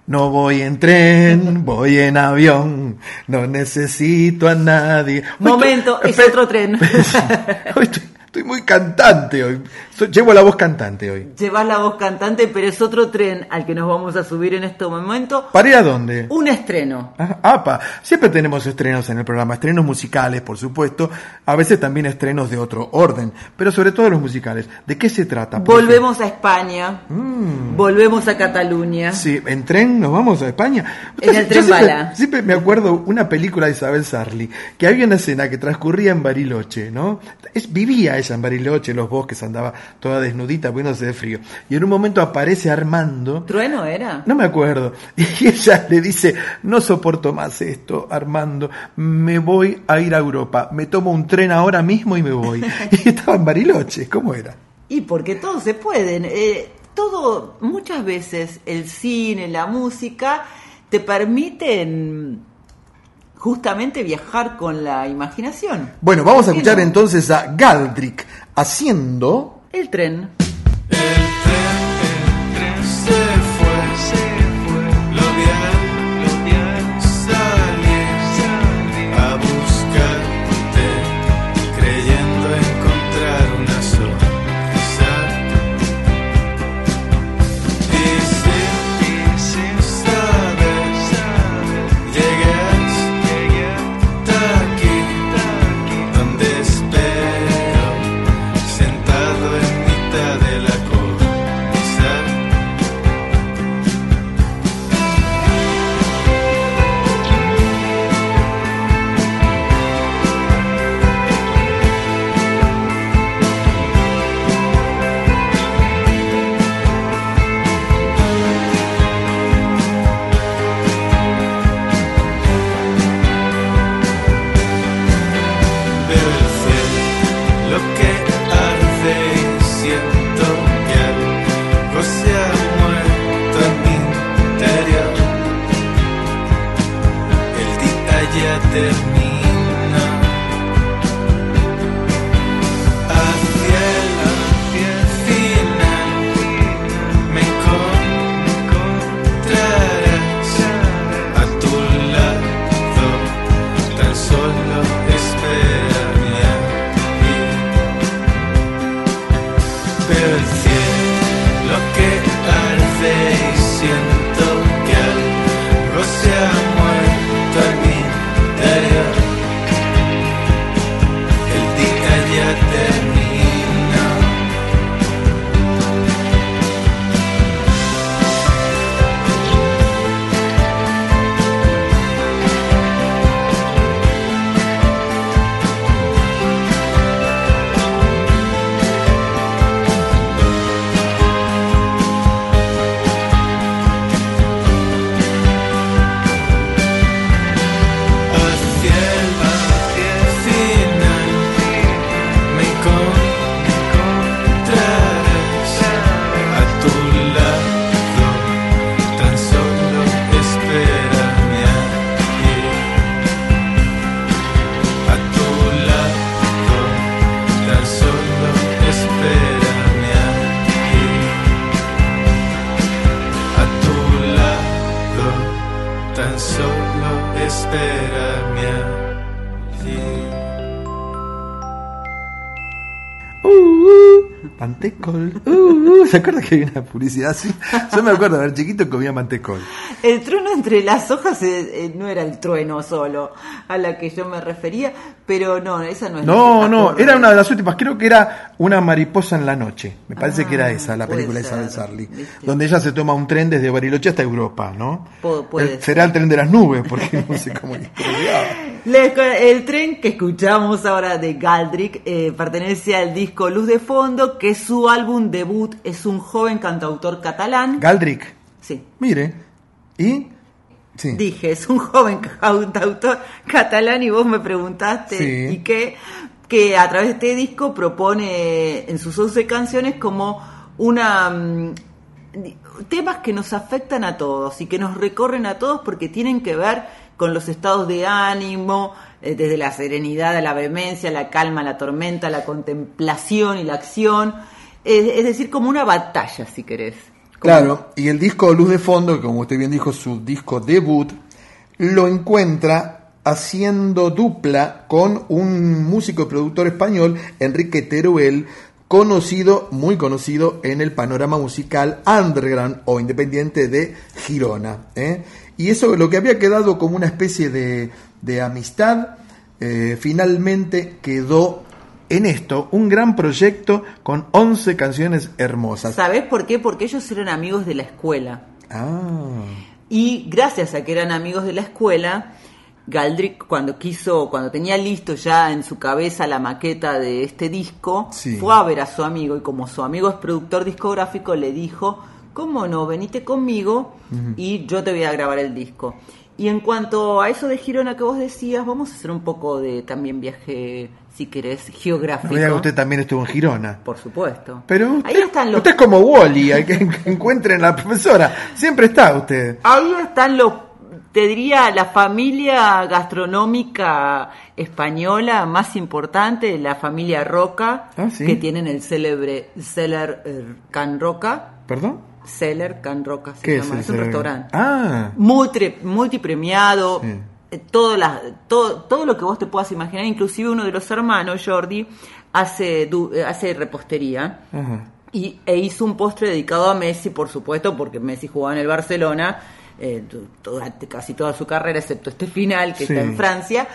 S2: No voy en tren, voy en avión, no necesito a nadie.
S3: Momento, es otro tren.
S2: Hoy estoy, estoy muy cantante hoy. Llevo la voz cantante hoy.
S3: Llevas la voz cantante, pero es otro tren al que nos vamos a subir en este momento.
S2: ¿Para ir a dónde?
S3: Un estreno.
S2: Ah, apa, siempre tenemos estrenos en el programa, estrenos musicales, por supuesto, a veces también estrenos de otro orden, pero sobre todo los musicales. ¿De qué se trata?
S3: Volvemos a España.
S2: Mm.
S3: Volvemos a Cataluña.
S2: Sí, en tren nos vamos a España.
S3: En el tren
S2: siempre,
S3: bala.
S2: siempre me acuerdo una película de Isabel Sarli, que había una escena que transcurría en Bariloche, ¿no? Es, vivía en Bariloche, en los bosques, andaba toda desnudita, poniéndose de frío. Y en un momento aparece Armando.
S3: ¿Trueno era?
S2: No me acuerdo. Y ella le dice, no soporto más esto, Armando, me voy a ir a Europa, me tomo un tren ahora mismo y me voy. Y estaba en Bariloche, ¿cómo era?
S3: Y porque todos se pueden. eh, todo, muchas veces el cine, la música, te permiten justamente viajar con la imaginación.
S2: Bueno, vamos a
S3: ¿Por qué
S2: escuchar
S3: no?
S2: entonces a Galdrick haciendo...
S3: El tren.
S6: que
S2: hay una publicidad así. Yo me acuerdo, a ver, chiquito comía mantecol.
S3: El trueno entre las hojas eh, eh, no era el trueno solo a la que yo me refería, pero no, esa no es
S2: No,
S3: la
S2: no, era una de las últimas. Creo que era Una mariposa en la noche. Me parece que era ah, esa, la película esa de Sarli. Donde ella se toma un tren desde Bariloche hasta Europa, ¿no?
S3: Pu puede
S2: el, será el tren de las nubes, porque no sé cómo
S3: El tren que escuchamos ahora de Galdrick eh, pertenece al disco Luz de Fondo, que su álbum debut es un joven cantautor catalán.
S2: Galdrick.
S3: Sí.
S2: Mire. ¿Y?
S3: Dije, es un joven cantautor catalán y vos me preguntaste
S2: sí.
S3: y qué, que a través de este disco propone en sus 11 canciones como una... Mm, temas que nos afectan a todos y que nos recorren a todos porque tienen que ver con los estados de ánimo, eh, desde la serenidad a la vehemencia, la calma la tormenta, la contemplación y la acción. Es, decir, como una batalla, si querés.
S2: Claro, y el disco Luz de Fondo, que como usted bien dijo, su disco debut, lo encuentra haciendo dupla con un músico y productor español, Enrique Teruel, conocido, muy conocido en el panorama musical underground o independiente de Girona. ¿eh? y eso lo que había quedado como una especie de, de amistad, eh, finalmente quedó en esto un gran proyecto con 11 canciones hermosas.
S3: ¿Sabes por qué? Porque ellos eran amigos de la escuela.
S2: Ah.
S3: Y gracias a que eran amigos de la escuela, Galdrick cuando quiso, cuando tenía listo ya en su cabeza la maqueta de este disco, fue a ver a su amigo y como su amigo es productor discográfico le dijo, ¿cómo no? Venite conmigo y yo te voy a grabar el disco. Y en cuanto a eso de Girona que vos decías, vamos a hacer un poco de también viaje, si querés, geográfico.
S2: Usted también estuvo en Girona.
S3: Por supuesto.
S2: Pero usted,
S3: ahí están los...
S2: usted es como Wally, hay que encuentren la profesora. Siempre está usted.
S3: Ahí están los, te diría, la familia gastronómica española más importante, la familia Roca,
S2: ah,
S3: que tienen el célebre Celler eh, Can Roca.
S2: ¿Perdón?
S3: Cellar Can Roca se llama. es, un restaurante.
S2: Ah.
S3: Multi, multipremiado. Eh, todo, todo, lo que vos te puedas imaginar, inclusive uno de los hermanos, Jordi, hace, du, eh, hace repostería Y, e hizo un postre dedicado a Messi, por supuesto, porque Messi jugaba en el Barcelona eh, casi toda su carrera, excepto este final que está en Francia.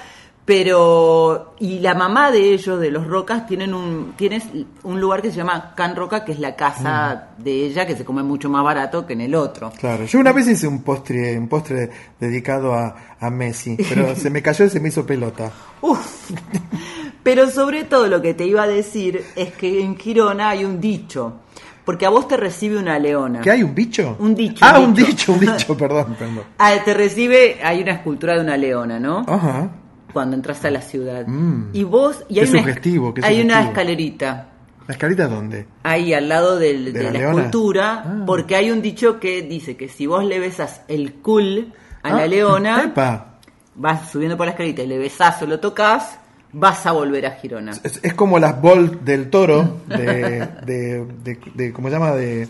S3: Pero, y la mamá de ellos, de los Rocas, tienen un, tienes un lugar que se llama Can Roca, que es la casa mm. de ella, que se come mucho más barato que en el otro.
S2: Claro, yo una vez hice un postre, un postre dedicado a, a Messi, pero se me cayó y se me hizo pelota. Uf.
S3: Pero sobre todo lo que te iba a decir es que en Girona hay un dicho. Porque a vos te recibe una leona.
S2: ¿Qué hay? ¿Un bicho?
S3: Un dicho.
S2: Ah, un dicho, un dicho, perdón, perdón.
S3: Ah, te recibe, hay una escultura de una leona, ¿no?
S2: Ajá
S3: cuando entras a la ciudad.
S2: Mm.
S3: Y vos, y hay, una, escalerita.
S2: ¿La escalerita dónde?
S3: Ahí, al lado de,
S2: la,
S3: la escultura,
S2: ah.
S3: porque hay un dicho que dice que si vos le besas el cul a la ah,
S2: leona,
S3: vas subiendo por la escalerita y le besás o lo tocas, vas a volver a Girona.
S2: Es, es como las bolt del toro, de, de, de, ¿cómo se llama? De,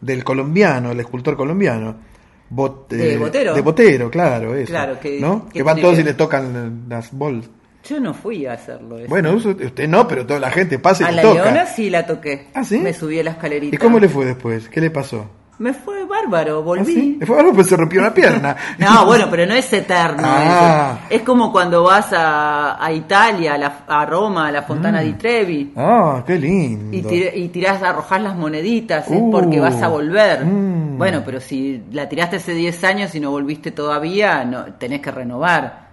S2: del colombiano, el escultor colombiano
S3: de,
S2: eh,
S3: botero.
S2: de botero, claro, eso.
S3: Claro, que,
S2: ¿no?
S3: que,
S2: van todos y le tocan las bols.
S3: Yo no fui a hacerlo. Eso.
S2: Bueno, usted no, pero toda la gente pasa y
S3: a
S2: le toca.
S3: La leona sí la toqué.
S2: ¿Ah, sí?
S3: Me subí a la escalerita.
S2: ¿Y cómo le fue después? ¿Qué le pasó?
S3: Me fue bárbaro, volví.
S2: ¿Ah, sí? Bueno, pues se rompió la pierna.
S3: no, bueno, pero no es eterno.
S2: Ah.
S3: Es, como cuando vas a, a Italia, a, la, a, Roma, a la Fontana mm. di Trevi.
S2: Ah, qué lindo.
S3: Y, tir, y tirás, arrojás las moneditas, es porque uh. vas a volver.
S2: Mm.
S3: Bueno, pero si la tiraste hace 10 años y no volviste todavía, no, tenés que renovar.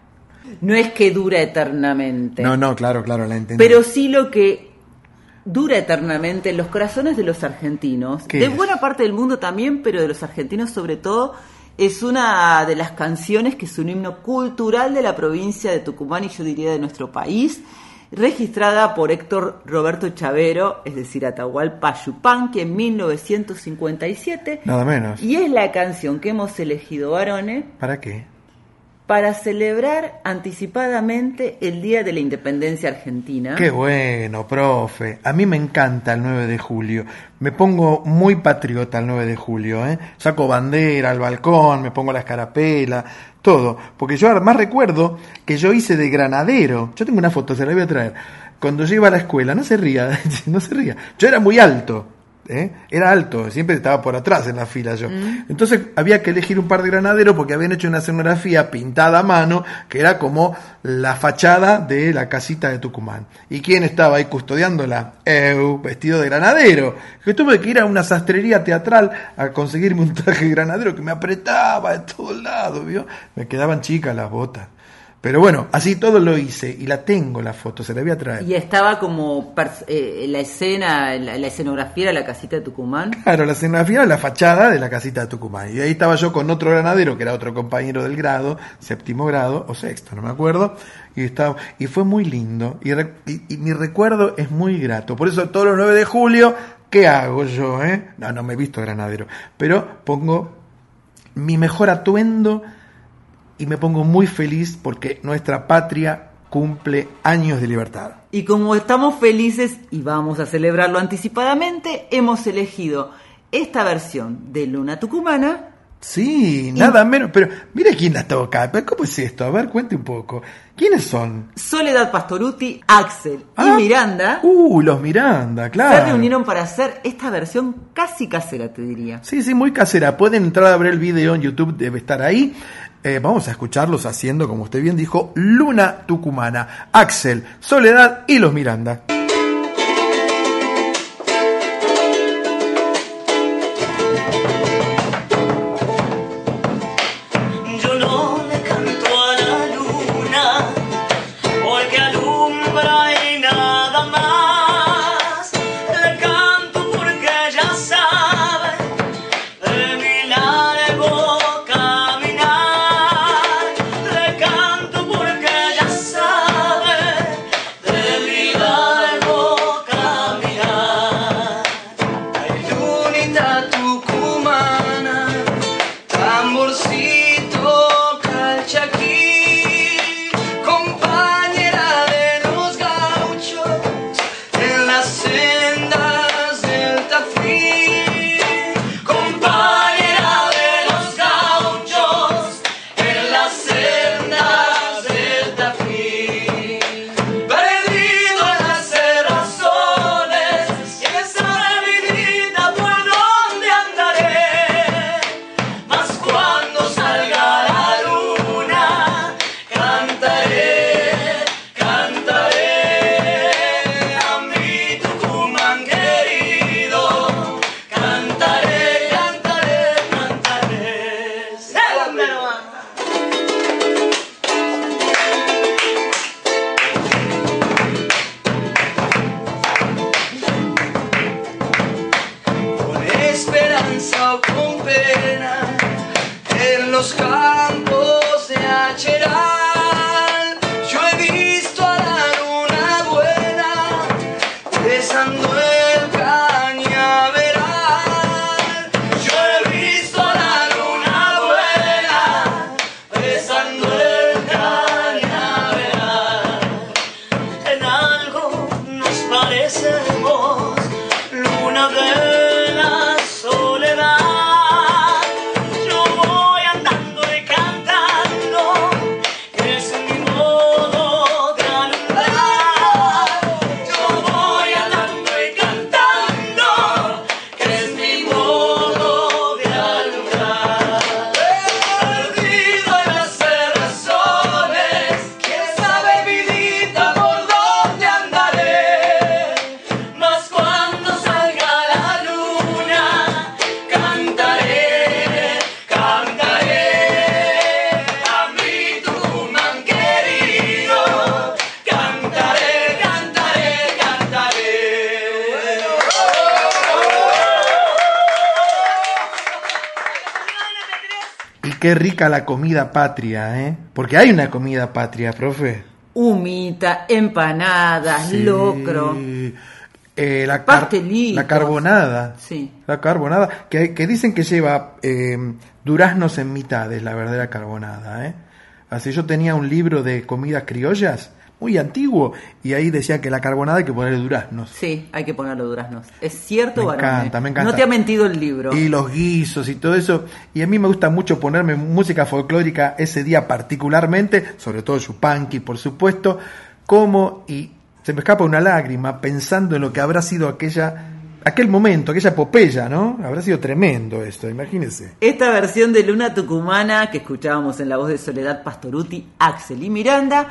S3: No es que dura eternamente.
S2: No, no, claro, claro, la entendí.
S3: Pero sí lo que dura eternamente en los corazones de los argentinos, de buena parte del mundo también, pero de los argentinos sobre todo, es una de las canciones que es un himno cultural de la provincia de Tucumán y yo diría de nuestro país, registrada por Héctor Roberto Chavero, es decir, Atahualpa Yupanqui en 1957.
S2: Nada menos.
S3: Y es la canción que hemos elegido, varones.
S2: ¿Para qué?
S3: Para celebrar anticipadamente el Día de la Independencia Argentina.
S21: Qué bueno, profe. A mí me encanta el 9 de julio. Me pongo muy patriota el 9 de julio. ¿eh? Saco bandera al balcón, me pongo la escarapela, todo. Porque yo además recuerdo que yo hice de granadero. Yo tengo una foto, se la voy a traer. Cuando yo iba a la escuela, no se ría, no se ría. Yo era muy alto. ¿Eh? Era alto, siempre estaba por atrás en la fila yo. Entonces había que elegir un par de granaderos porque habían hecho una escenografía pintada a mano que era como la fachada de la casita de Tucumán. ¿Y quién estaba ahí custodiándola? Eu, vestido de granadero. Que tuve que ir a una sastrería teatral a conseguirme un traje de granadero que me apretaba de todos lados, ¿vio? Me quedaban chicas las botas. Pero bueno, así todo lo hice y la tengo la foto, se la voy a traer.
S3: Y estaba como eh, la escena, la, la escenografía era la casita de Tucumán.
S21: Claro, la escenografía era la fachada de la casita de Tucumán. Y ahí estaba yo con otro granadero, que era otro compañero del grado, séptimo grado, o sexto, no me acuerdo. Y, estaba, y fue muy lindo. Y, re- y- y mi recuerdo es muy grato. Por eso todos los 9 de julio, ¿qué hago yo? Eh? No, no me he visto granadero. Pero pongo mi mejor atuendo y me pongo muy feliz porque nuestra patria cumple años de libertad.
S3: Y como estamos felices y vamos a celebrarlo anticipadamente, hemos elegido esta versión de Luna Tucumana.
S21: Sí, nada menos. Pero mire quién la toca. ¿Cómo es esto? A ver, cuente un poco. ¿Quiénes son?
S3: Soledad Pastoruti, Axel y
S21: Ah.
S3: Miranda
S21: Uh, los Miranda,
S3: se
S21: claro.
S3: reunieron para hacer esta versión casi casera, te diría.
S21: Sí, sí, muy casera. Pueden entrar a ver el video en YouTube, debe estar ahí. Eh, vamos a escucharlos haciendo, como usted bien dijo, Luna Tucumana, Axel, Soledad y los Miranda. Qué rica la comida patria, ¿eh? Porque hay una comida patria, profe.
S3: Humita, empanadas,
S21: Sí.
S3: locro.
S21: Eh, la, car-
S3: Pastelitos.
S21: la carbonada.
S3: Sí.
S21: La carbonada, que, que dicen que lleva eh, duraznos en mitad, es la verdadera carbonada, ¿eh?
S2: Así yo tenía un libro de comidas criollas muy antiguo y ahí decía que la carbonada hay que ponerle duraznos.
S3: Sí, hay que ponerle duraznos. Es cierto,
S2: Me encanta, me encanta.
S3: No te ha mentido el libro.
S2: Y los guisos y todo eso. Y a mí me gusta mucho ponerme música folclórica ese día particularmente, sobre todo Yupanqui, por supuesto, como y se me escapa una lágrima pensando en lo que habrá sido aquella aquel momento, aquella epopeya, ¿no? Habrá sido tremendo esto, imagínense.
S3: Esta versión de Luna Tucumana que escuchábamos en la voz de Soledad Pastoruti, Axel y Miranda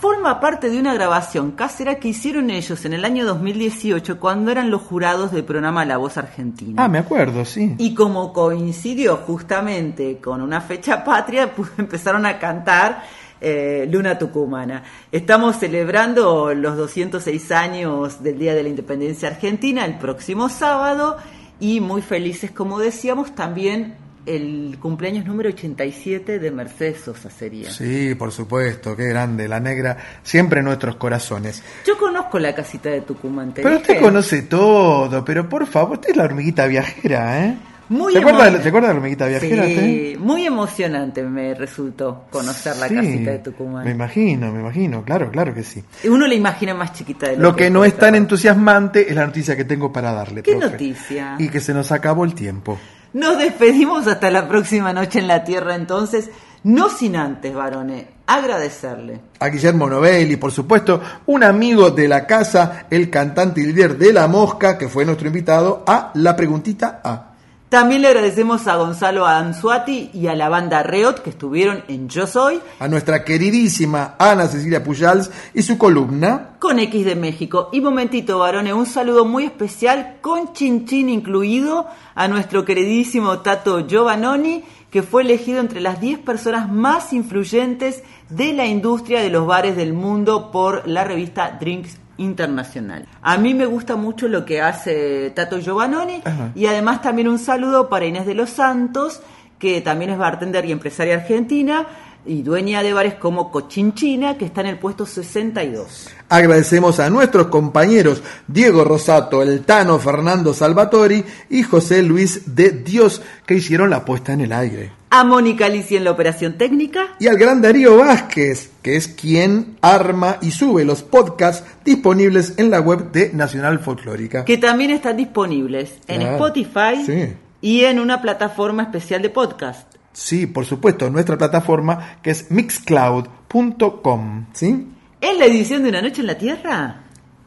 S3: forma parte de una grabación casera que hicieron ellos en el año 2018 cuando eran los jurados del programa La Voz Argentina.
S2: Ah, me acuerdo, sí.
S3: Y como coincidió justamente con una fecha patria, pues empezaron a cantar eh, Luna Tucumana. Estamos celebrando los 206 años del Día de la Independencia Argentina el próximo sábado y muy felices, como decíamos, también el cumpleaños número 87 de Mercedes Sosa sería.
S2: Sí, por supuesto, qué grande, la negra, siempre en nuestros corazones.
S3: Yo conozco la casita de Tucumán. ¿te
S2: Pero usted conoce todo, pero por favor, usted es la hormiguita viajera, ¿eh?
S3: Muy
S2: ¿Te acuerdas, ¿Te acuerdas de la hormiguita viajera? usted?
S3: Sí, muy emocionante me resultó conocer la casita de
S2: Me
S3: Tucumán.
S2: imagino, me imagino, claro, claro que sí.
S3: Uno la imagina más chiquita de lo,
S2: Lo que no es tan entusiasmante es la noticia que tengo para darle.
S3: ¿Qué
S2: profe.
S3: noticia?
S2: Y que se nos acabó el tiempo.
S3: Nos despedimos hasta la próxima noche en la Tierra entonces, no sin antes, varones, agradecerle.
S2: A Guillermo Novelli, por supuesto, un amigo de la casa, el cantante y líder de La Mosca, que fue nuestro invitado a La Preguntita A.
S3: También le agradecemos a Gonzalo Anzuati y a la banda Reot que estuvieron en Yo Soy
S2: A nuestra queridísima Ana Cecilia Pujals y su columna.
S3: con X de México. Y momentito, varones, un saludo muy especial con Chinchín incluido a nuestro queridísimo Tato Giovannoni, que fue elegido entre las 10 personas más influyentes de la industria de los bares del mundo por la revista Drinks Internacional. A mí me gusta mucho lo que hace Tato Giovannoni
S2: Ajá.
S3: y además también un saludo para Inés de los Santos, que también es bartender y empresaria argentina y dueña de bares como Cochinchina, que está en el puesto 62.
S2: Agradecemos a nuestros compañeros Diego Rosato, el Tano Fernando Salvatori y José Luis de Dios, que hicieron la puesta en el aire.
S3: A Mónica Lisi en la operación técnica.
S2: Y al gran Darío Vázquez, que es quien arma y sube los podcasts disponibles en la web de Nacional Folclórica.
S3: que también están disponibles en Spotify
S2: sí.
S3: y en una plataforma especial de podcast.
S2: Sí, por supuesto, nuestra plataforma que es mixcloud.com, ¿sí?
S3: En la edición de Una Noche en la Tierra,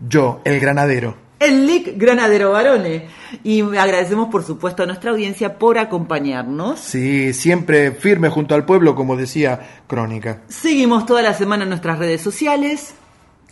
S2: Yo, el granadero.
S3: el Lic Granadero Barone. Y agradecemos, por supuesto, a nuestra audiencia por acompañarnos.
S2: Sí, siempre firme junto al pueblo, como decía Crónica.
S3: Seguimos toda la semana en nuestras redes sociales.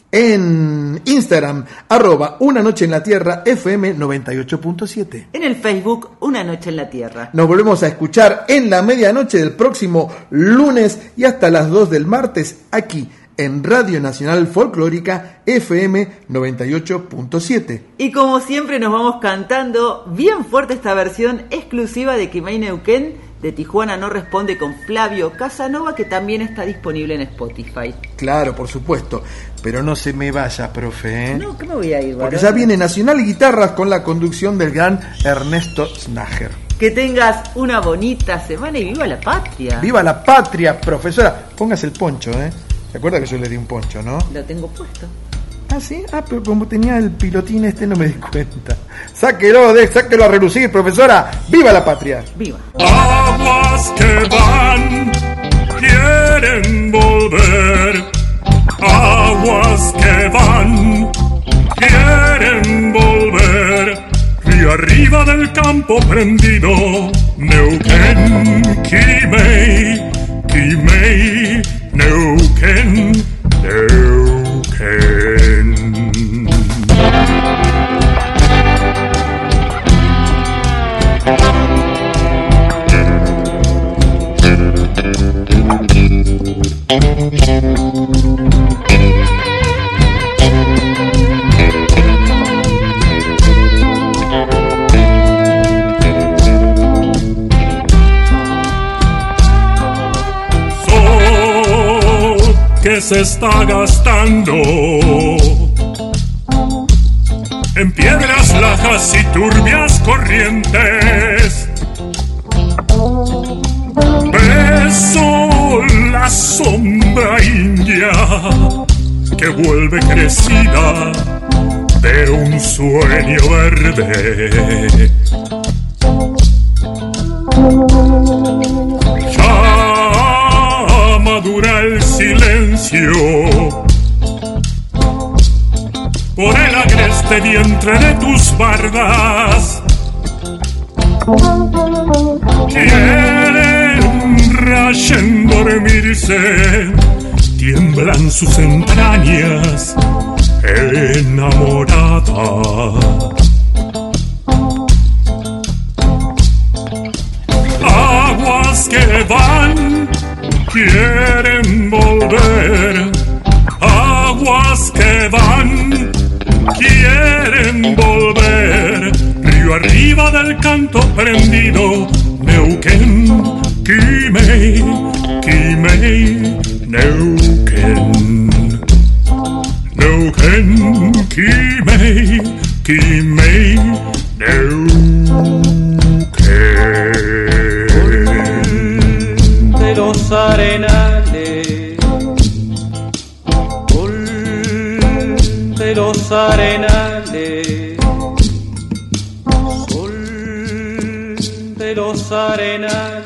S2: En Instagram, arroba Una Noche en la Tierra, FM 98.7.
S3: En el Facebook, Una Noche en la Tierra.
S2: Nos volvemos a escuchar en la medianoche del próximo lunes y hasta las 2 del martes aquí en Radio Nacional Folclórica FM 98.7.
S3: Y como siempre nos vamos cantando bien fuerte esta versión exclusiva de Kimei Neuquén de Tijuana no responde con Flavio Casanova que también está disponible en Spotify.
S2: Claro, por supuesto. Pero no se me vaya, profe. ¿eh?
S3: No, que me voy a ir,
S2: Porque ya viene Nacional Guitarras con la conducción del gran Ernesto Snager.
S3: Que tengas una bonita semana y viva la patria.
S2: ¡Viva la patria, profesora! Póngase el poncho, ¿eh? ¿Se acuerda que yo le di un poncho, no?
S3: Lo tengo puesto.
S2: Ah, sí. Ah, pero como tenía el pilotín este no me di cuenta. Sáquelo, de, sáquelo a relucir, profesora. ¡Viva la patria!
S3: ¡Viva!
S1: Aguas que van, quieren volver. Aguas que van, quieren volver. Y arriba del campo prendido, Neuquén, Kimei, Kimei, Neuquén, Neuquén. Que se está gastando en piedras lajas y turbias corrientes. Beso las sombra india que vuelve crecida de un sueño verde. Ya madura el silencio por el agreste vientre de tus bardas. Quieren rayen dormirse, tiemblan sus entrañas enamorada. Aguas que van, quieren volver. Aguas que van, quieren volver. Río arriba del canto prendido, Neuquén, Quimei, Quimei, Neuquén. Neuquén, Quimei, Quimei, Neuquén.
S6: de los arenales, los arenales, Sol de los arenales,